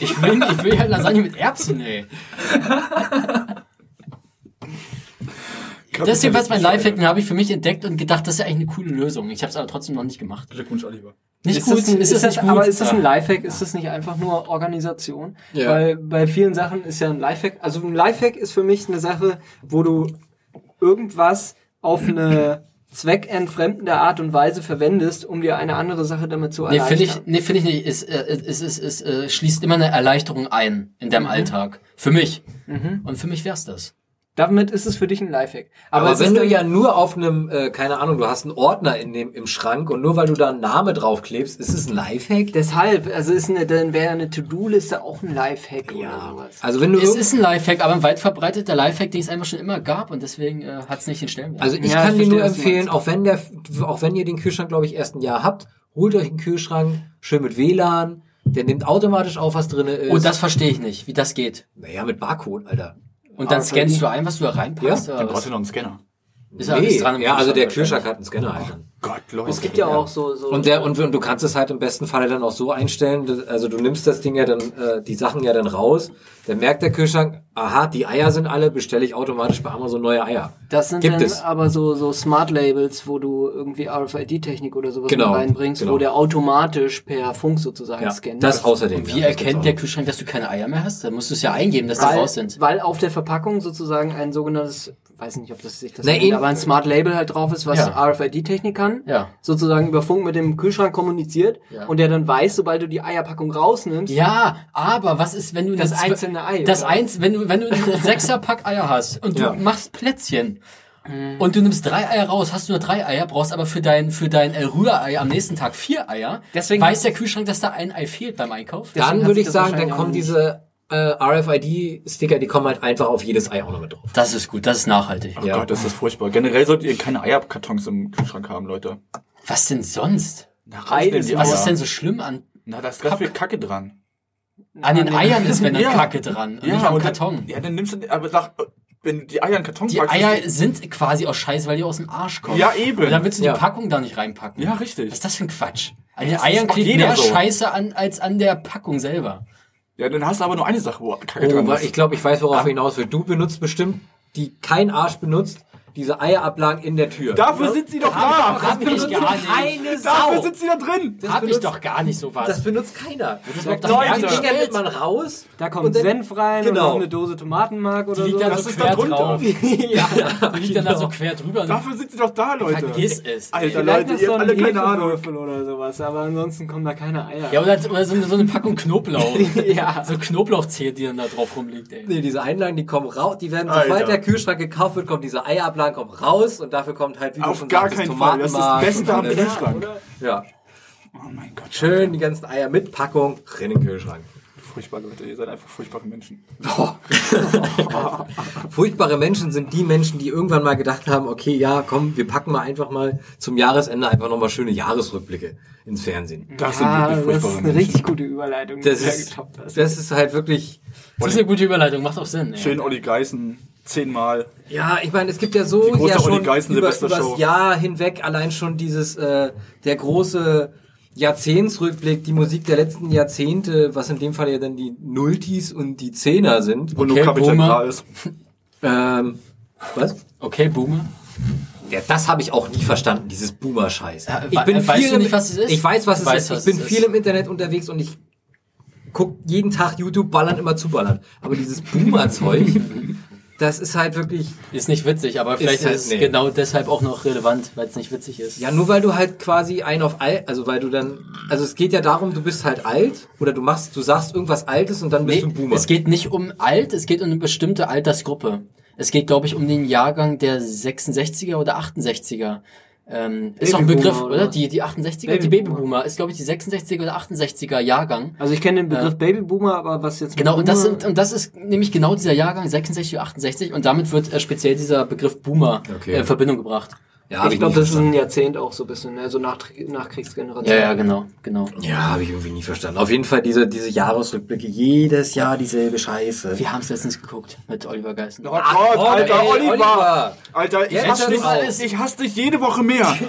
Ich will, ich will halt Lasagne mit Erbsen, ey. Das ist jedenfalls mein Lifehack, den habe ich für mich entdeckt und gedacht, das ist ja eigentlich eine coole Lösung. Ich habe es aber trotzdem noch nicht gemacht. Glückwunsch, Oliver. Nicht Ist gut, das, ein, ist das das, nicht gut? aber ist das ein Ja. Lifehack? Ist das nicht einfach nur Organisation? Ja. Weil bei vielen Sachen ist ja ein Lifehack. Also ein Lifehack ist für mich eine Sache, wo du irgendwas auf eine zweckentfremdende Art und Weise verwendest, um dir eine andere Sache damit zu Nee, erleichtern. finde ich, nee, finde ich nicht. Es, äh, es, es, es, äh, schließt immer eine Erleichterung ein in deinem Alltag. Für mich. Und für mich wär's das. Damit ist es für dich ein Lifehack. Aber, Aber, wenn du ja nur auf einem, äh, keine Ahnung, du hast einen Ordner in dem, im Schrank und nur weil du da einen Name draufklebst, ist es ein Lifehack? Deshalb, also ist eine, dann wäre eine To-Do-Liste auch ein Lifehack oder sowas. Also wenn du Es ist ein Lifehack, aber ein weit verbreiteter Lifehack, den es einfach schon immer gab und deswegen äh, hat es nicht den Stellenwert. Also ich Ja, kann dir nur empfehlen, auch wenn der, auch wenn ihr den Kühlschrank, glaube ich, erst ein Jahr habt, holt euch einen Kühlschrank, schön mit WLAN, der nimmt automatisch auf, was drin ist. oh, das verstehe ich nicht, wie das geht. naja, mit Barcode, Alter. Und dann scannst du ein, was du da reinpasst? Dann oder brauchst du noch einen Scanner. Ist ja Nee, alles dran im ja, also der Kühlschrank hat einen Scanner halt dann. Gott, Leute. Es gibt ja auch so, so Und der und, und du kannst es halt im besten Falle dann auch so einstellen, dass- also du nimmst das Ding ja dann äh, die Sachen ja dann raus, dann merkt der Kühlschrank, aha, die Eier sind alle, bestelle ich automatisch bei Amazon neue Eier. Das sind Gibt dann es. aber so, so Smart Labels, wo du irgendwie RFID-Technik oder sowas Genau, mit reinbringst, genau. wo der automatisch per Funk sozusagen Ja, scannt. das außerdem. Wie ja, erkennt der. Kühlschrank, dass du keine Eier mehr hast? Dann musst du es ja eingeben, dass die weil, raus sind. weil auf der Verpackung sozusagen ein sogenanntes, weiß nicht, ob das sich das Na, nennt, aber ein Smart Label halt drauf ist, was Ja. RFID-Technik kann. Ja. Sozusagen über Funk mit dem Kühlschrank kommuniziert Ja. und der dann weiß, sobald du die Eierpackung rausnimmst, Ja, aber was ist, wenn du das einzelne Ei. Das eins, wenn du, wenn du einen [laughs] Sechserpack Eier hast und du Ja. machst Plätzchen und du nimmst drei Eier raus, hast du nur drei Eier, brauchst aber für dein, für dein Rührei am nächsten Tag vier Eier, Deswegen- weiß der Kühlschrank, dass da ein Ei fehlt beim Einkauf. Dann würde ich sagen, dann kommen diese äh, RFID-Sticker, die kommen halt einfach auf jedes Ei auch noch mit drauf. Das ist gut, das ist nachhaltig. Oh Ja. Gott, das ist furchtbar. Generell solltet ihr keine Eierkartons im Kühlschrank haben, Leute. Was denn sonst? Na, Ei denn die Was Eier. ist denn so schlimm an, Na, da ist ganz viel Kacke dran. an den Eiern ist, wenn da [laughs] Ja. Kacke dran und nicht am und Karton. Dann, ja, dann nimmst du, aber sag, wenn du die Eier in den Karton Die packst, Eier ist sind quasi aus Scheiße, weil die aus dem Arsch kommen. Ja, eben. Und dann willst du Ja. die Packung da nicht reinpacken. Ja, richtig. Was ist das für ein Quatsch? An den Eiern klebt mehr so. Scheiße an, als an der Packung selber. Ja, dann hast du aber nur eine Sache, wo Kacke Oh, dran ist. ich glaube, ich weiß, worauf er hinaus will. Du benutzt bestimmt, die kein Arsch benutzt, diese Eierablagen in der Tür. Dafür sind sie doch da! Hab ich benutzt gar nicht. keine Dafür Sau. sind sie da drin! Hab ich doch gar nicht sowas. Das benutzt keiner. Das wird Da doch die man raus. Da kommt und dann- Senf rein genau. und noch eine Dose Tomatenmark oder Die liegt so. Das so ist quer da drunter. drauf. [laughs] ja, Die liegt dann da so quer drüber. Dafür sind sie doch da, Leute! Vergiss es. Alter, vielleicht Leute, ihr so habt alle keine Ahnung. Oder sowas, aber ansonsten kommen da keine Eier. Ja, oder, so, eine, so eine Packung Knoblauch. [laughs] ja. So Knoblauchzehe, die dann da drauf rumliegt, ey. Nee, diese Einlagen, die kommen raus, die werden, sobald der Kühlschrank gekauft wird, kommt diese Eierablagen kommen raus und dafür kommt halt, wie du Auf schon gar keinen Fall. Das ist das Beste am. Kühlschrank. Ja. Oh mein Gott. Schön die ganzen Eier mit Packung drin in den Kühlschrank. Furchtbar, Leute. Ihr seid einfach furchtbare Menschen. [laughs] Furchtbare Menschen sind die Menschen, die irgendwann mal gedacht haben, okay, ja, komm, wir packen mal einfach mal zum Jahresende einfach nochmal schöne Jahresrückblicke ins Fernsehen. Das sind Ja, wirklich das ist eine Menschen. richtig gute Überleitung, die Das du da ist, getoppt hast. das ist halt wirklich, Das ist eine gute Überleitung, macht auch Sinn. Ey. Schön Olli Geißen. Zehnmal. ja, ich meine, es gibt ja so Die große ja schon Geißen über, übers Show. Jahr hinweg allein schon dieses, äh, der große Jahrzehntsrückblick, die Musik der letzten Jahrzehnte, was in dem Fall ja dann die Nulltis und die Zehner sind. Und Okay, nur Kapitän Boomer. Ist. [laughs] Ähm, was? Okay, Boomer. Ja, das habe ich auch nie verstanden, dieses Boomer-Scheiß. Ja, ich bin weißt viel du im- nicht, was es ist? Ich weiß, was es Weiß, ist. was Ich bin viel ist. im Internet unterwegs und ich guck jeden Tag YouTube ballern, immer zuballern. Aber dieses Boomer-Zeug, das ist halt wirklich, Ist nicht witzig, aber vielleicht ist, halt- es nee. genau deshalb auch noch relevant, weil es nicht witzig ist. ja, nur weil du halt quasi ein auf alt, also weil du dann, also es geht ja darum, du bist halt alt oder du machst, du sagst irgendwas Altes und dann bist Nee, du ein Boomer. es geht nicht um alt, es geht um eine bestimmte Altersgruppe. Es geht, glaube ich, um den Jahrgang der 66er oder 68er. Ähm, ist doch ein Begriff, oder? oder? Die, die 68er, die Babyboomer. Ist, glaube ich, die 66er oder 68er Jahrgang. Also ich kenne den Begriff Babyboomer, aber was jetzt mit Genau, und das, sind, und das ist nämlich genau dieser Jahrgang 66 oder 68 und damit wird äh, speziell dieser Begriff Boomer Okay. äh, in Verbindung gebracht. Ja, ich glaube, das ist verstanden. ein Jahrzehnt auch so ein bisschen, also nach, Nachkriegsgeneration. Ja, ja, genau, genau. Ja, habe ich irgendwie nie verstanden. Auf jeden Fall diese, diese Jahresrückblicke, jedes Jahr dieselbe Scheiße. Wir haben es letztens geguckt mit Oliver Geissen. Oh Gott, Alter, ey, Oliver! Oliver. Alter, ich Jetzt hasse, dich, ich hasse dich jede Woche mehr. [laughs]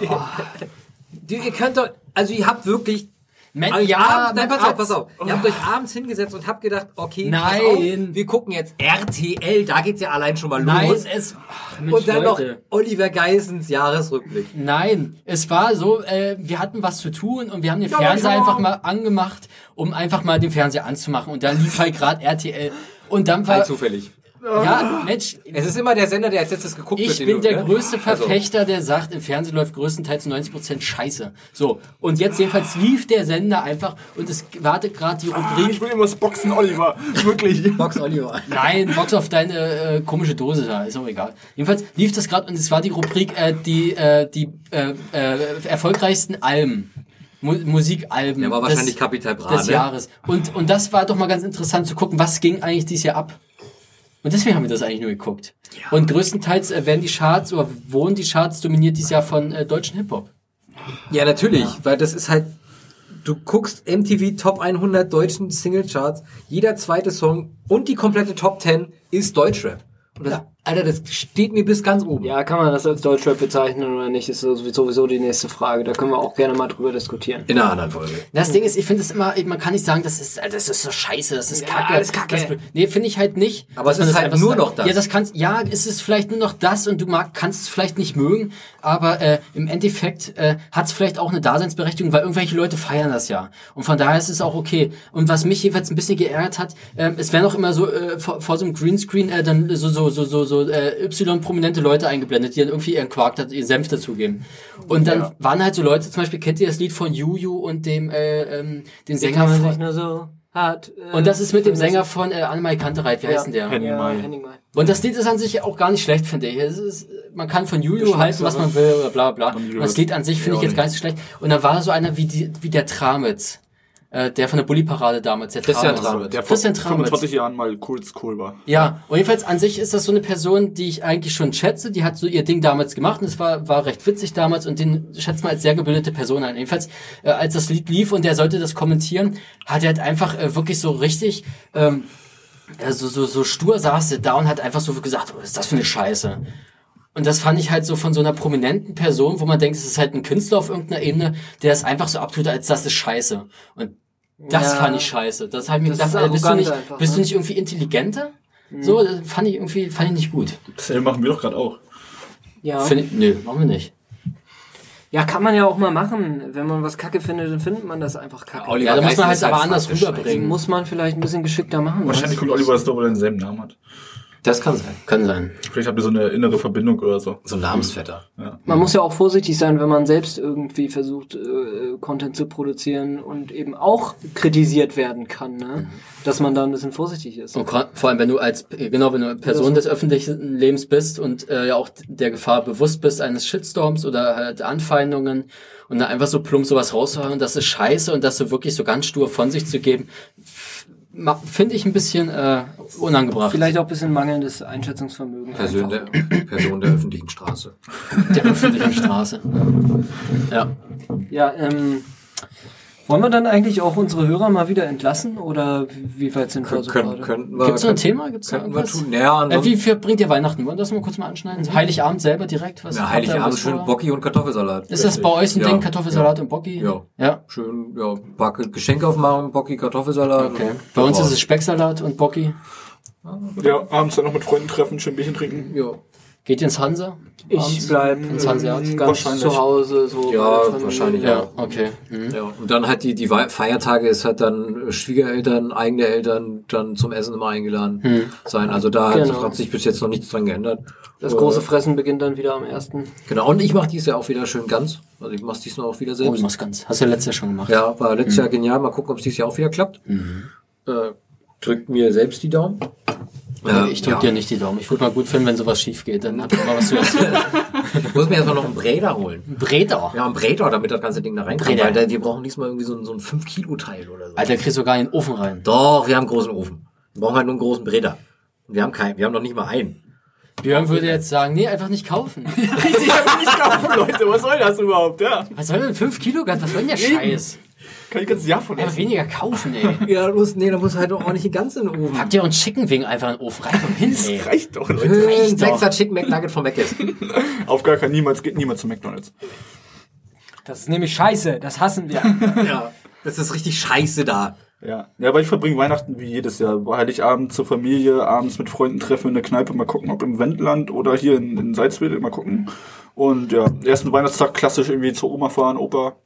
Du, ihr könnt doch, also ihr habt wirklich Men Also ja, abends, nein, mein pass auf, pass auf. Ihr habt euch abends hingesetzt und habt gedacht, okay, Nein. pass auf, wir gucken jetzt RTL, da geht's ja allein schon mal Nein, los. es. Ach, Mensch, und dann Leute. noch Oliver Geissens Jahresrückblick. Nein, es war so, äh, wir hatten was zu tun und wir haben den Ja, Fernseher klar. einfach mal angemacht, um einfach mal den Fernseher anzumachen. Und dann lief halt gerade RTL. Und dann war. Zufällig. Ja, [laughs] Mensch, Es ist immer der Sender, der als letztes geguckt wird. ich bin der ne? größte Also, Verfechter, der sagt, im Fernsehen läuft größtenteils 90% Scheiße. So, und jetzt jedenfalls lief der Sender einfach und es wartet gerade die Ah, Rubrik. ich will immer das Boxen, Oliver. Wirklich. [laughs] Box Oliver. Nein, Box auf deine äh, komische Dose da, ist auch egal. Jedenfalls lief das gerade und es war die Rubrik, äh, die, äh, die äh, äh, erfolgreichsten Alben. Mu Musikalben Der war wahrscheinlich des, Capital Bra, des ne? Jahres. Und, und das war doch mal ganz interessant zu gucken, was ging eigentlich dieses Jahr ab. Und deswegen haben wir das eigentlich nur geguckt. Und größtenteils äh, werden die Charts oder wurden die Charts dominiert dieses Jahr von äh, deutschen Hip-Hop. Ja, natürlich, weil das ist halt, du guckst MTV Top 100 deutschen Singlecharts, jeder zweite Song und die komplette Top 10 ist Deutschrap. Und das, Alter, das steht mir bis ganz oben. Ja, kann man das als Deutschrap bezeichnen oder nicht, ist so- sowieso die nächste Frage. Da können wir auch gerne mal drüber diskutieren. In einer anderen Folge. Das Ding ist, ich finde es immer, man kann nicht sagen, das ist, das ist so scheiße, das ist Ja, kacke. alles kacke. Das, nee, finde ich halt nicht. Aber es ist das halt einfach nur sagt. noch das. Ja, das kannst, ja, es ist vielleicht nur noch das und du mag, kannst es vielleicht nicht mögen, aber äh, im Endeffekt äh, hat es vielleicht auch eine Daseinsberechtigung, weil irgendwelche Leute feiern das ja. Und von daher ist es auch okay. Und was mich jeweils ein bisschen geärgert hat, äh, es werden auch immer so äh, vor, vor so einem Greenscreen äh, dann so so so so so äh, Y-prominente Leute eingeblendet, die dann irgendwie ihren Quark, da- ihren Senf dazugeben. Und dann Ja. waren halt so Leute, zum Beispiel kennt ihr das Lied von Juju und dem äh, ähm, den Sänger kann man von, sich nur so hart. Äh, und das ist mit dem. Sänger von äh, Annemai Kantereit, wie Ja. heißt denn der? Henning Ja, Mai. Und das Lied ist an sich auch gar nicht schlecht, finde ich. Es ist, man kann von Juju halten, was man will, oder bla bla. Und das Lied an sich finde ich jetzt gar nicht so schlecht. Und dann war so einer wie, die, wie der Tramitz. Äh, der von der Bulli-Parade damals, der Christian Tramitz. Der vor Christian Tramitz. 25 Jahren mal kurz cool war. Ja, und jedenfalls an sich ist das so eine Person, die ich eigentlich schon schätze. Die hat so ihr Ding damals gemacht und es war, war recht witzig damals und den schätzt man als sehr gebildete Person ein. Jedenfalls, äh, als das Lied lief und der sollte das kommentieren, hat er halt einfach äh, wirklich so richtig, ähm, äh, so, so, so stur saß er da und hat einfach so gesagt, was ist das für eine Scheiße? Und das fand ich halt so von so einer prominenten Person, wo man denkt, es ist halt ein Künstler auf irgendeiner Ebene, der es einfach so abtut, als das ist scheiße. Und das Ja. fand ich scheiße. Das ich mir Das gedacht, ist äh, bist du nicht, einfach, bist du ne? nicht irgendwie intelligenter? So, das fand ich irgendwie, fand ich nicht gut. Das machen wir doch gerade auch. Ja. Find nö, machen wir nicht. ja, kann man ja auch mal machen. Wenn man was kacke findet, dann findet man das einfach kacke. Oliver Ja, da muss man halt ist aber anders faktisch rüberbringen. Muss man vielleicht ein bisschen geschickter machen. Wahrscheinlich kommt Oliver das doch, weil er denselben Namen hat. Das kann sein. Kann sein. Vielleicht habt ihr so eine innere Verbindung oder so. So ein Namensvetter. Man muss ja auch vorsichtig sein, wenn man selbst irgendwie versucht, äh, Content zu produzieren und eben auch kritisiert werden kann, ne? Dass man da ein bisschen vorsichtig ist. Und vor allem, wenn du als, genau, wenn du Person des öffentlichen Lebens bist und äh, ja auch der Gefahr bewusst bist eines Shitstorms oder halt Anfeindungen und dann einfach so plump sowas raushauen, das ist scheiße und das so wirklich so ganz stur von sich zu geben, finde ich ein bisschen äh, unangebracht. Vielleicht auch ein bisschen mangelndes Einschätzungsvermögen. Person der, [clears throat] Person der öffentlichen Straße. der öffentlichen Straße. Ja. Ja, ähm, wollen wir dann eigentlich auch unsere Hörer mal wieder entlassen oder wie weit sind wir so können, gerade? könnten wir, Gibt's noch ein Thema? Gibt's wir irgendwas? tun. Ja, Äh, wie verbringt ihr Weihnachten? Wollen wir das mal kurz mal anschneiden? Heiligabend selber direkt? Was ja, ihr Heiligabend schön? Bocki und Kartoffelsalat. Ist das bei euch ein Ja. Ding? Kartoffelsalat und Bocki? Ja. Ja. Schön, ja, ein paar Geschenke aufmachen, Bocki, Kartoffelsalat. Okay. Bei uns ist es Specksalat und Bocki. Ja, abends dann noch mit Freunden treffen, schön Bierchen trinken. Ja, Geht ihr ins Hansa? Ich Abends? bleib Ins Hanseat? ähm, ganz zu Hause. So Ja, wahrscheinlich, Ja, okay. Mhm. ja. Und dann halt die, die Feiertage ist halt dann Schwiegereltern, eigene Eltern dann zum Essen immer eingeladen Hm. sein. Also da Genau. hat sich bis jetzt noch nichts dran geändert. Das große Fressen beginnt dann wieder am ersten. Genau, und ich mache dies Jahr auch wieder schön ganz. Also ich mache diesmal auch wieder Oh, selbst. du machst ganz. Hast du ja letztes Jahr schon gemacht. Ja, war letztes Jahr genial. Mal gucken, ob es dieses Jahr auch wieder klappt. Äh, drückt mir selbst die Daumen. Äh, ich drück ja. dir nicht die Daumen. Ich würde mal gut finden, wenn sowas schief geht. Dann habt ihr mal was zu erzählen. Ich [laughs] muss mir erstmal noch einen Breder holen. Breder. Ja, einen Breder, damit das ganze Ding da reinkommt. Breder. Weil wir brauchen diesmal irgendwie so, ein- so ein 5-Kilo-Teil oder so. Alter, kriegst du gar in den Ofen rein. Doch, wir haben einen großen Ofen. Wir brauchen halt nur einen großen Breder. Wir haben keinen, wir haben noch nicht mal einen. Björn würde jetzt sagen, nee, einfach nicht kaufen. [laughs] Richtig, aber nicht kaufen, Leute. Was soll das überhaupt? Ja. Was soll denn 5 Kilo? Was soll denn der Scheiß? Kann ich ganz Jahr von essen. weniger kaufen, ey. [laughs] Ja, da muss, nee, da muss halt auch nicht ganz in den Ofen. Packt ihr uns Chicken Wing einfach in den Ofen rein und hin, ey. Reicht doch, Leute. Ein reicht doch. Sechser Chicken McNugget von Mc's. [laughs] Auf gar keinen niemals geht niemand zu McDonalds. Das ist nämlich scheiße, das hassen wir. [laughs] ja. Das ist richtig scheiße da. Ja. Ja, aber ich verbringe Weihnachten wie jedes Jahr. Heiligabend zur Familie, abends mit Freunden treffen in der Kneipe, mal gucken, ob im Wendland oder hier in, in Salzwedel, mal gucken. Und ja, ersten Weihnachtstag klassisch irgendwie zur Oma fahren, Opa.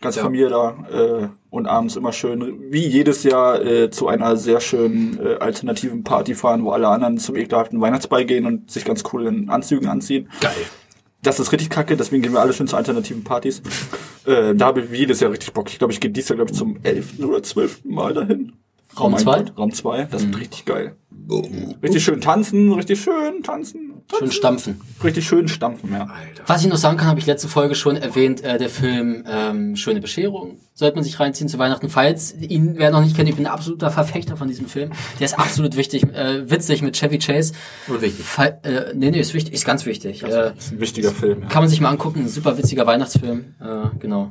Ganze Ja. Familie da äh, und abends immer schön, wie jedes Jahr, äh, zu einer sehr schönen äh, alternativen Party fahren, wo alle anderen zum ekelhaften Weihnachtsball gehen und sich ganz cool in Anzügen anziehen. Geil. Das ist richtig kacke, deswegen gehen wir alle schön zu alternativen Partys. Äh, da habe ich jedes Jahr richtig Bock. Ich glaube, ich gehe dieses Jahr, glaube ich, zum elften oder zwölften Mal dahin. Raum Oh mein zwei? Gott, Raum 2, das wird richtig geil. Richtig schön tanzen, richtig schön tanzen. Schön stampfen. Richtig schön stampfen, ja. Was ich noch sagen kann, habe ich letzte Folge schon erwähnt, äh, der Film ähm, Schöne Bescherung. Sollte man sich reinziehen zu Weihnachten. Falls ihn wer noch nicht kennt, ich bin ein absoluter Verfechter von diesem Film. Der ist absolut wichtig, äh, witzig mit Chevy Chase. Und wichtig. Fall, äh, nee, nee, ist wichtig, ist ganz wichtig. Äh, Das ist ein wichtiger Film. Ja. kann man sich mal angucken, ein super witziger Weihnachtsfilm. Äh, genau.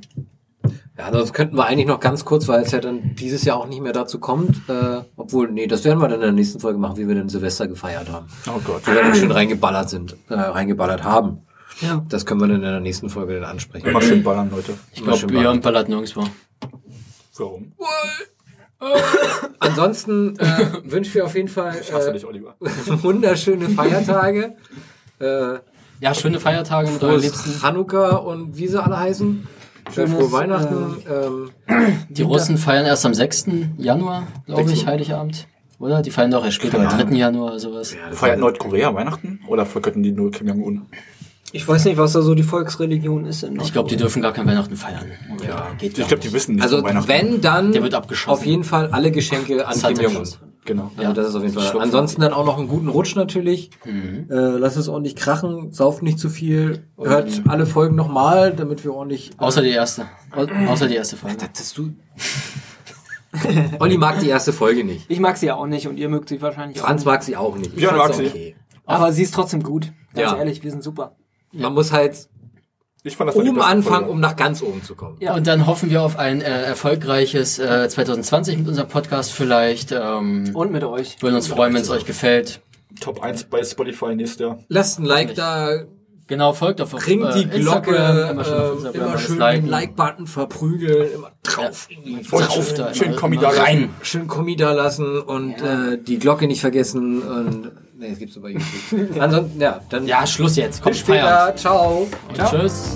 Ja, das könnten wir eigentlich noch ganz kurz, weil es ja dann dieses Jahr auch nicht mehr dazu kommt. Äh, obwohl, nee, das werden wir dann in der nächsten Folge machen, wie wir den Silvester gefeiert haben. Oh Gott. Wie wir dann schön reingeballert sind, äh, reingeballert haben. Ja. Das können wir dann in der nächsten Folge dann ansprechen. Immer schön ballern, Leute. Ich glaube, Björn ballert nirgendwo. Warum? Ansonsten äh, wünschen wir auf jeden Fall äh, dich, Oliver. [laughs] wunderschöne Feiertage. Äh, Ja, schöne Feiertage mit euren Liebsten. Hanukkah und wie sie alle heißen. Schöne Schönes, frohe Weihnachten. ähm, Die Russen feiern erst am 6. Januar, glaube ich, Heiligabend. Oder? Die feiern doch erst später, am 3. Januar oder sowas. Feiert Nordkorea Weihnachten? Oder vergötten die nur Kim Jong-un? Ich weiß nicht, was da so die Volksreligion ist. In Ich glaube, die dürfen gar kein Weihnachten feiern. Ja, geht Ich glaube, die wissen nicht also wenn, dann Der wird abgeschossen. auf jeden Fall alle Geschenke an Kim Jong-un. Genau. Ja, das ist auf jeden Fall. Schlupfen. Ansonsten dann auch noch einen guten Rutsch natürlich. Mhm. Äh, lasst es ordentlich krachen, sauft nicht zu viel, hört alle Folgen nochmal, damit wir ordentlich. Außer die erste. Außer die erste Folge. Das du. [laughs] Olli mag die erste Folge nicht. Ich mag sie ja auch nicht und ihr mögt sie wahrscheinlich Franz auch mag sie auch nicht. Ich Björn fand's mag sie. okay. nicht. Aber sie ist trotzdem gut. Ganz Ja. ehrlich, wir sind super. Man muss halt Ich fand das oben anfangen, Folge. um nach ganz oben zu kommen. Ja. Und dann hoffen wir auf ein äh, erfolgreiches äh, 2020 mit unserem Podcast vielleicht. Ähm, Und mit euch. würden uns freuen, wenn es euch gefällt. Top 1 bei Spotify nächstes Jahr. Lasst ein Like da, Genau, folgt auf, Bringt äh, die Glocke, Instagram, immer schön auf äh, Instagram immer schön den Like-Button verprügeln, immer drauf. die Drauf da, schön Kommi da rein. Schön Kommi da lassen und äh, die Glocke nicht vergessen und Nee, es gibt's nur bei [laughs] YouTube. Ansonsten, ja, dann. Ja, Schluss jetzt. Kommt, Bis später. Ciao. Und Ciao. Tschüss.